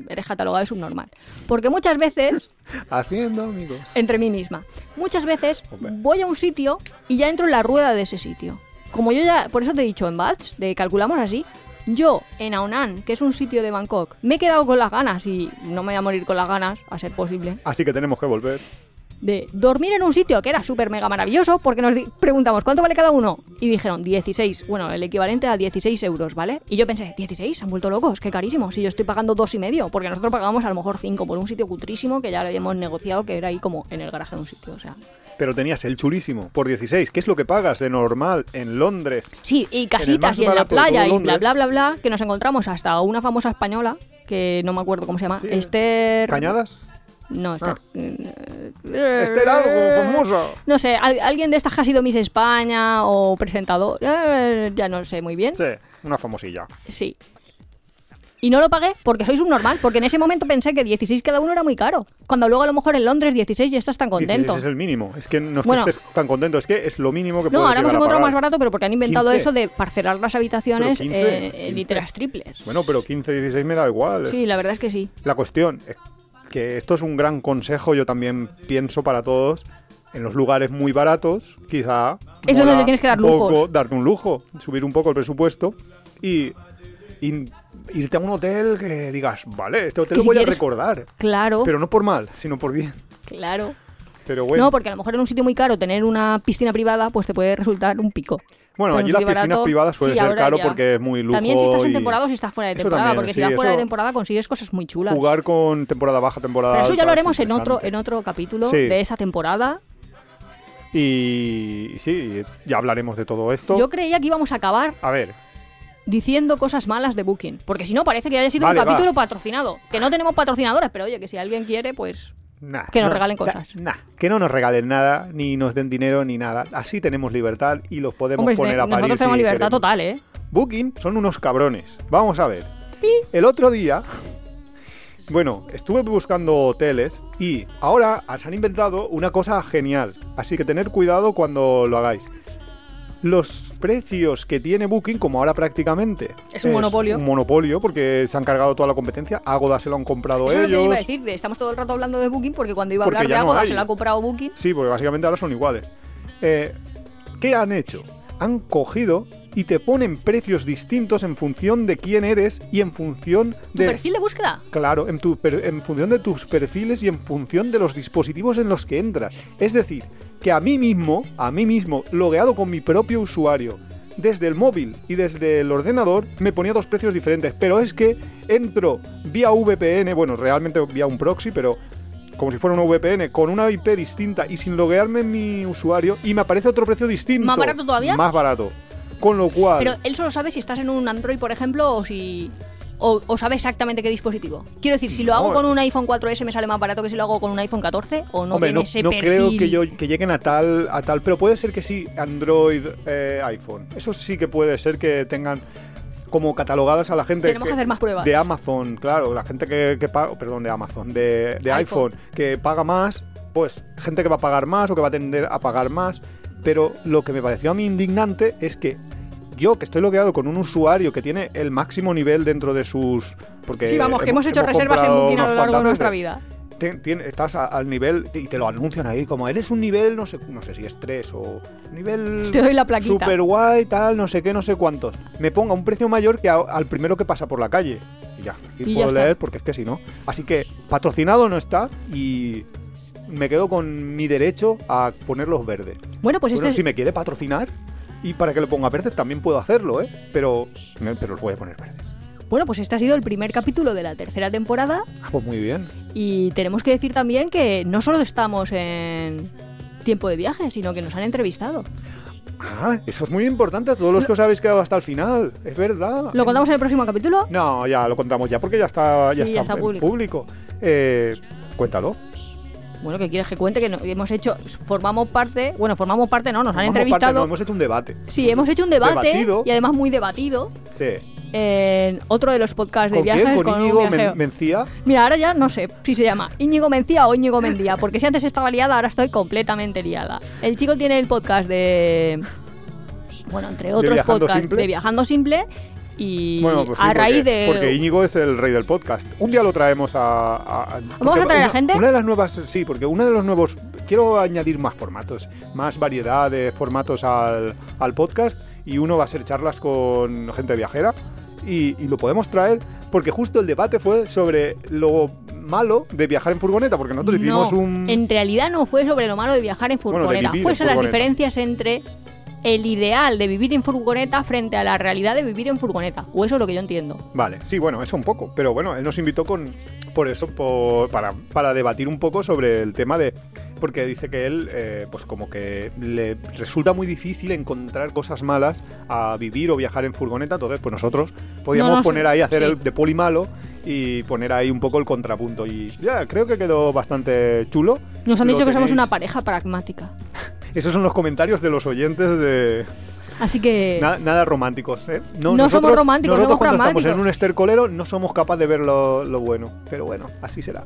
eres catalogado de subnormal. Porque muchas veces, *laughs* Haciendo amigos. entre mí misma, muchas veces Hombre. voy a un sitio y ya entro en la rueda de ese sitio. Como yo ya, por eso te he dicho en Batch, de calculamos así, yo en Aunan, que es un sitio de Bangkok, me he quedado con las ganas y no me voy a morir con las ganas, a ser posible, Así que tenemos que volver. De dormir en un sitio que era súper mega maravilloso, porque nos preguntamos cuánto vale cada uno. Y dijeron 16, bueno, el equivalente a 16 euros, ¿vale? Y yo pensé, 16, han vuelto locos, qué carísimo. Si yo estoy pagando dos y medio, porque nosotros pagábamos a lo mejor 5 por un sitio cutrísimo que ya lo habíamos negociado, que era ahí como en el garaje de un sitio, o sea. Pero tenías el chulísimo por 16. ¿Qué es lo que pagas de normal en Londres? Sí, y casitas y en la playa y bla bla bla bla, que nos encontramos hasta una famosa española, que no me acuerdo cómo se llama, Sí. Esther... ¿Cañadas? No, Esther... Esther algo, famosa. No sé, al- alguien de estas que ha sido Miss España o presentador, eh, ya no sé muy bien. Sí, una famosilla. Sí. Y no lo pagué porque soy subnormal, porque en ese momento pensé que 16 cada uno era muy caro. Cuando luego a lo mejor en Londres 16 ya estás tan 16 contento. es el mínimo. Es que no es Bueno. que estés tan contento, es que es lo mínimo que No, puedes ahora hemos encontrado más barato, pero porque han inventado 15. eso de parcelar las habitaciones Pero 15, eh, en 15. literas triples. Bueno, pero 15, 16 me da igual. Sí, la verdad es que sí. La cuestión es que esto es un gran consejo, yo también pienso para todos. En los lugares muy baratos, quizá. Es donde te tienes que dar lujos. darte un lujo, subir un poco el presupuesto y, y irte a un hotel que digas, vale, este hotel lo si voy a recordar. Claro, Pero no por mal, sino por bien. claro. Pero bueno, No, porque a lo mejor en un sitio muy caro tener una piscina privada pues te puede resultar un pico. Bueno allí las piscinas barato- privadas suele sí, ser caro ya. porque es muy lujo. También si estás en y temporada o si estás fuera de temporada, también, porque si vas fuera de temporada consigues cosas muy chulas. Jugar con temporada baja, temporada Pero eso ya lo haremos en otro, en otro capítulo Sí. de esa temporada. Y sí, ya hablaremos de todo esto. Yo creía que íbamos a acabar A ver, diciendo cosas malas de Booking. Porque si no, parece que haya sido Vale, un capítulo va. patrocinado. Que no tenemos patrocinadores, pero oye, que si alguien quiere, pues. Nah, Que nos no, regalen cosas. nah, que no nos regalen nada, ni nos den dinero, ni nada. Así tenemos libertad y los podemos Hombre, poner a parir. nosotros tenemos si libertad queremos. total, ¿eh? Booking son unos cabrones. Vamos a ver. El otro día, bueno, estuve buscando hoteles y ahora se han inventado una cosa genial. Así que tener cuidado cuando lo hagáis. Los precios que tiene Booking, como ahora prácticamente Es un monopolio. Un monopolio porque se han cargado toda la competencia. Agoda se lo han comprado Eso es lo que ellos. iba a decir. de- Estamos todo el rato hablando de Booking porque cuando iba a Porque hablar de no Agoda se lo ha comprado Booking. Sí, porque básicamente ahora son iguales. Eh, ¿Qué han hecho? Han cogido y te ponen precios distintos en función de quién eres y en función ¿Tu de... perfil de búsqueda? Claro, en, tu per- en función de tus perfiles y en función de los dispositivos en los que entras. Es decir, que a mí mismo, a mí mismo, logueado con mi propio usuario, desde el móvil y desde el ordenador, me ponía dos precios diferentes. Pero es que entro vía VPN, bueno, realmente vía un proxy, pero como si fuera una VPN, con una IP distinta y sin loguearme en mi usuario, y me aparece otro precio distinto. ¿Más barato todavía? Más barato. Con lo cual... Pero él solo sabe si estás en un Android, por ejemplo, o si. O, o sabe exactamente qué dispositivo. Quiero decir, si lo No. hago con un iPhone 4S me sale más barato que si lo hago con un iPhone 14 o no Hombre, tiene no, ese no perfil. creo que, yo, que lleguen a tal, a tal, pero puede ser que sí, Android, eh, iPhone. Eso sí que puede ser que tengan como catalogadas a la gente Tenemos que hacer más pruebas. de Amazon, claro, la gente que, que paga, perdón, de Amazon, de, de iPhone. iPhone, que paga más, pues gente que va a pagar más o que va a tender a pagar más. Pero lo que me pareció a mí indignante es que yo, que estoy logueado con un usuario que tiene el máximo nivel dentro de sus... Porque Sí, vamos, que hemos hecho reservas en Booking a lo largo de nuestra vida. Estás a- al nivel y te lo anuncian ahí como eres un nivel no sé no sé si es 3 o nivel *laughs* Te doy la plaquita. super guay tal no sé qué no sé cuántos me ponga un precio mayor que a- al primero que pasa por la calle. Y ya aquí Y puedo leer porque es que si no. Así que patrocinado no está y me quedo con mi derecho a ponerlos verdes. Bueno, pues este bueno, es- si me quiere patrocinar y para que lo ponga verdes también puedo hacerlo eh pero pero los voy a poner verdes bueno, pues este ha sido el primer capítulo de la tercera temporada ah, pues muy bien y tenemos que decir también que no solo estamos en tiempo de viaje, sino que nos han entrevistado. Ah, eso es muy importante a todos los que os habéis quedado hasta el final. Es verdad. ¿Lo contamos en el próximo capítulo? No, ya lo contamos ya porque ya está, ya Sí, está, ya está en público. público. Eh, cuéntalo. Bueno, ¿qué quieres que cuente? Que hemos hecho, formamos parte, bueno, formamos parte, no, nos han entrevistado. parte, no, hemos hecho un debate. Sí, hemos hecho un debate Debatido. y además muy debatido Sí. en otro de los podcasts de ¿Con viajes quién? con ¿Con un Íñigo. Men- Mencía? Mira, ahora ya no sé si se llama Íñigo Mencía o Íñigo Mendía, porque si antes estaba liada, ahora estoy completamente liada. El chico tiene el podcast de. Bueno, entre otros podcasts de Viajando Simple y Bueno, pues sí, a raíz porque, de. Porque Íñigo es el rey del podcast. Un día lo traemos a... a- a- porque a traer a una- gente? Una de las nuevas... Sí, porque uno de los nuevos... Quiero añadir más formatos, más variedad de formatos al, al podcast y uno va a ser charlas con gente viajera y, y lo podemos traer porque justo el debate fue sobre lo malo de viajar en furgoneta, porque nosotros hicimos No, un... En realidad no fue sobre lo malo de viajar en Bueno, furgoneta, vivir fue sobre las diferencias entre el ideal de vivir en furgoneta frente a la realidad de vivir en furgoneta. O eso es lo que yo entiendo. Vale, sí, bueno, eso un poco. Pero bueno, él nos invitó con por eso, por- para, para debatir un poco sobre el tema de. Porque dice que él, eh, pues como que le resulta muy difícil encontrar cosas malas a vivir o viajar en furgoneta. Entonces, pues nosotros podíamos No, no, poner ahí, hacer sí. el de poli malo y poner ahí un poco el contrapunto. Y ya, creo que quedó bastante chulo. Nos han Lo dicho que somos una pareja pragmática. *laughs* Esos son los comentarios de los oyentes de. Así que. Na- nada románticos, ¿eh? No somos románticos, nosotros somos cuando estamos pragmáticos. en un estercolero no somos capaces de ver lo, lo bueno. Pero bueno, así será.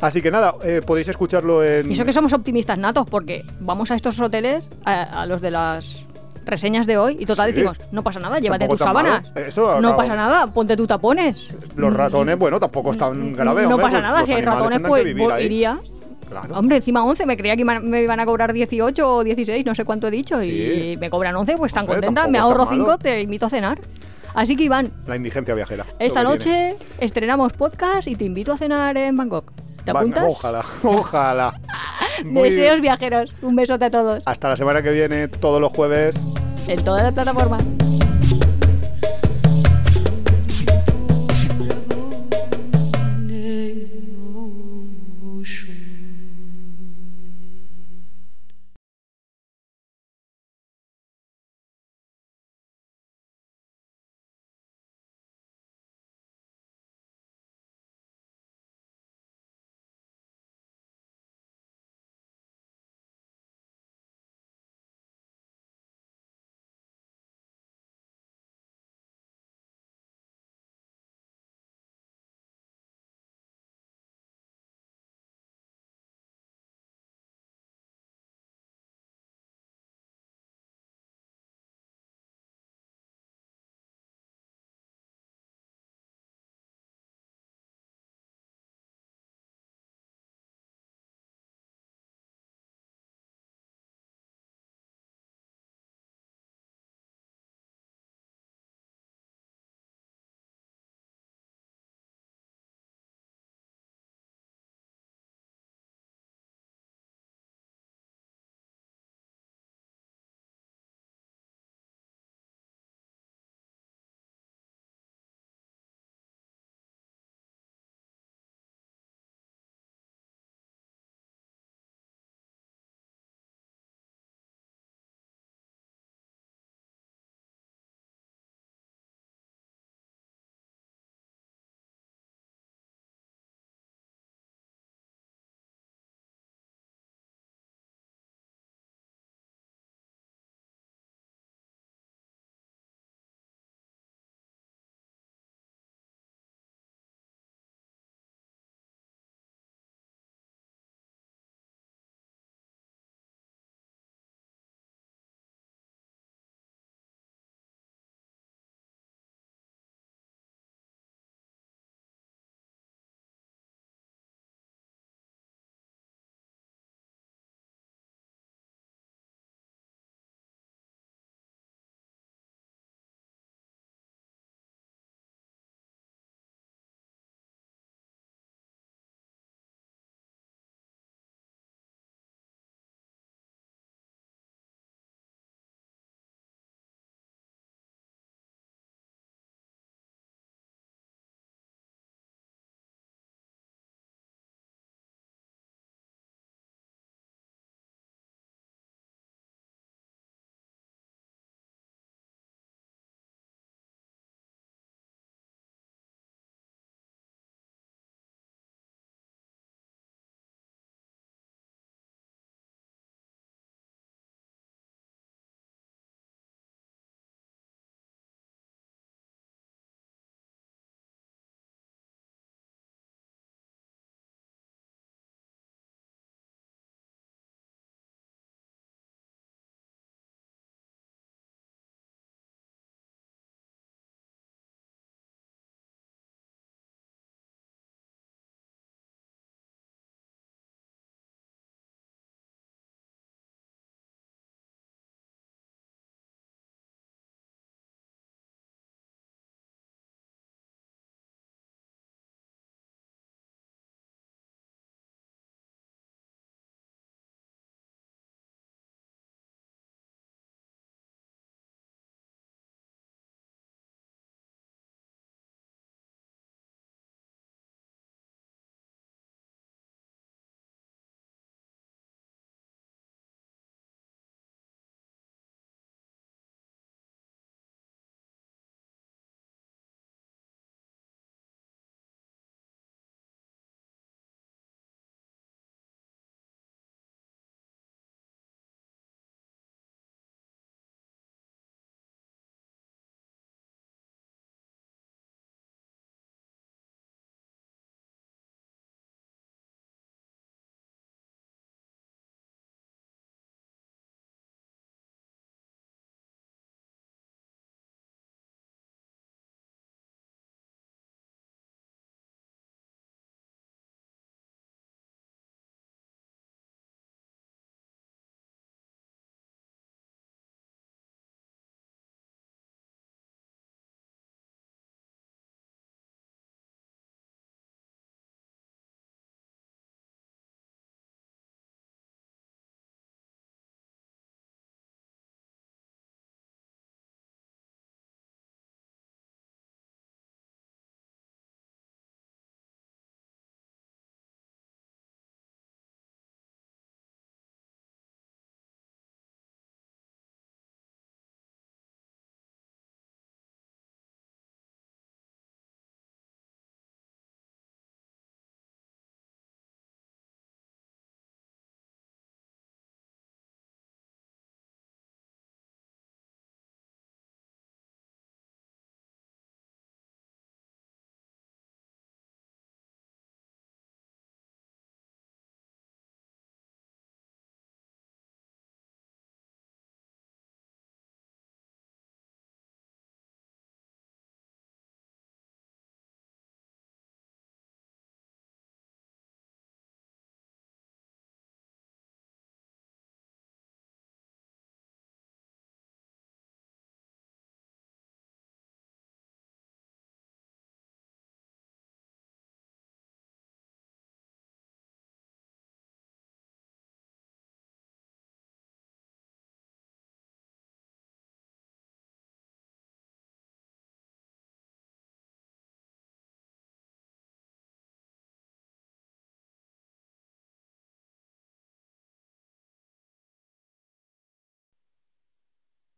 Así que nada, eh, podéis escucharlo en... Y eso que somos optimistas natos, porque vamos a estos hoteles, a, a los de las reseñas de hoy, y total Sí. decimos, no pasa nada, llévate tus sábanas. Eso, no pasa nada, ponte tus tapones. Los ratones, bueno, tampoco es tan grave, no hombre, pasa pues nada, si hay ratones, pues iría. Claro. Hombre, encima 11, me creía que me iban a cobrar 18 o 16, no sé cuánto he dicho, Sí. y me cobran 11, pues tan Hombre, contenta, me ahorro malo. 5, te invito a cenar. Así que Iván, La indigencia viajera. esta tiene. noche estrenamos podcast y te invito a cenar en Bangkok. Ojalá, *laughs* ojalá. *laughs* Muy- Deseos viajeros. Un besote a todos. Hasta la semana que viene, todos los jueves. En todas las plataformas.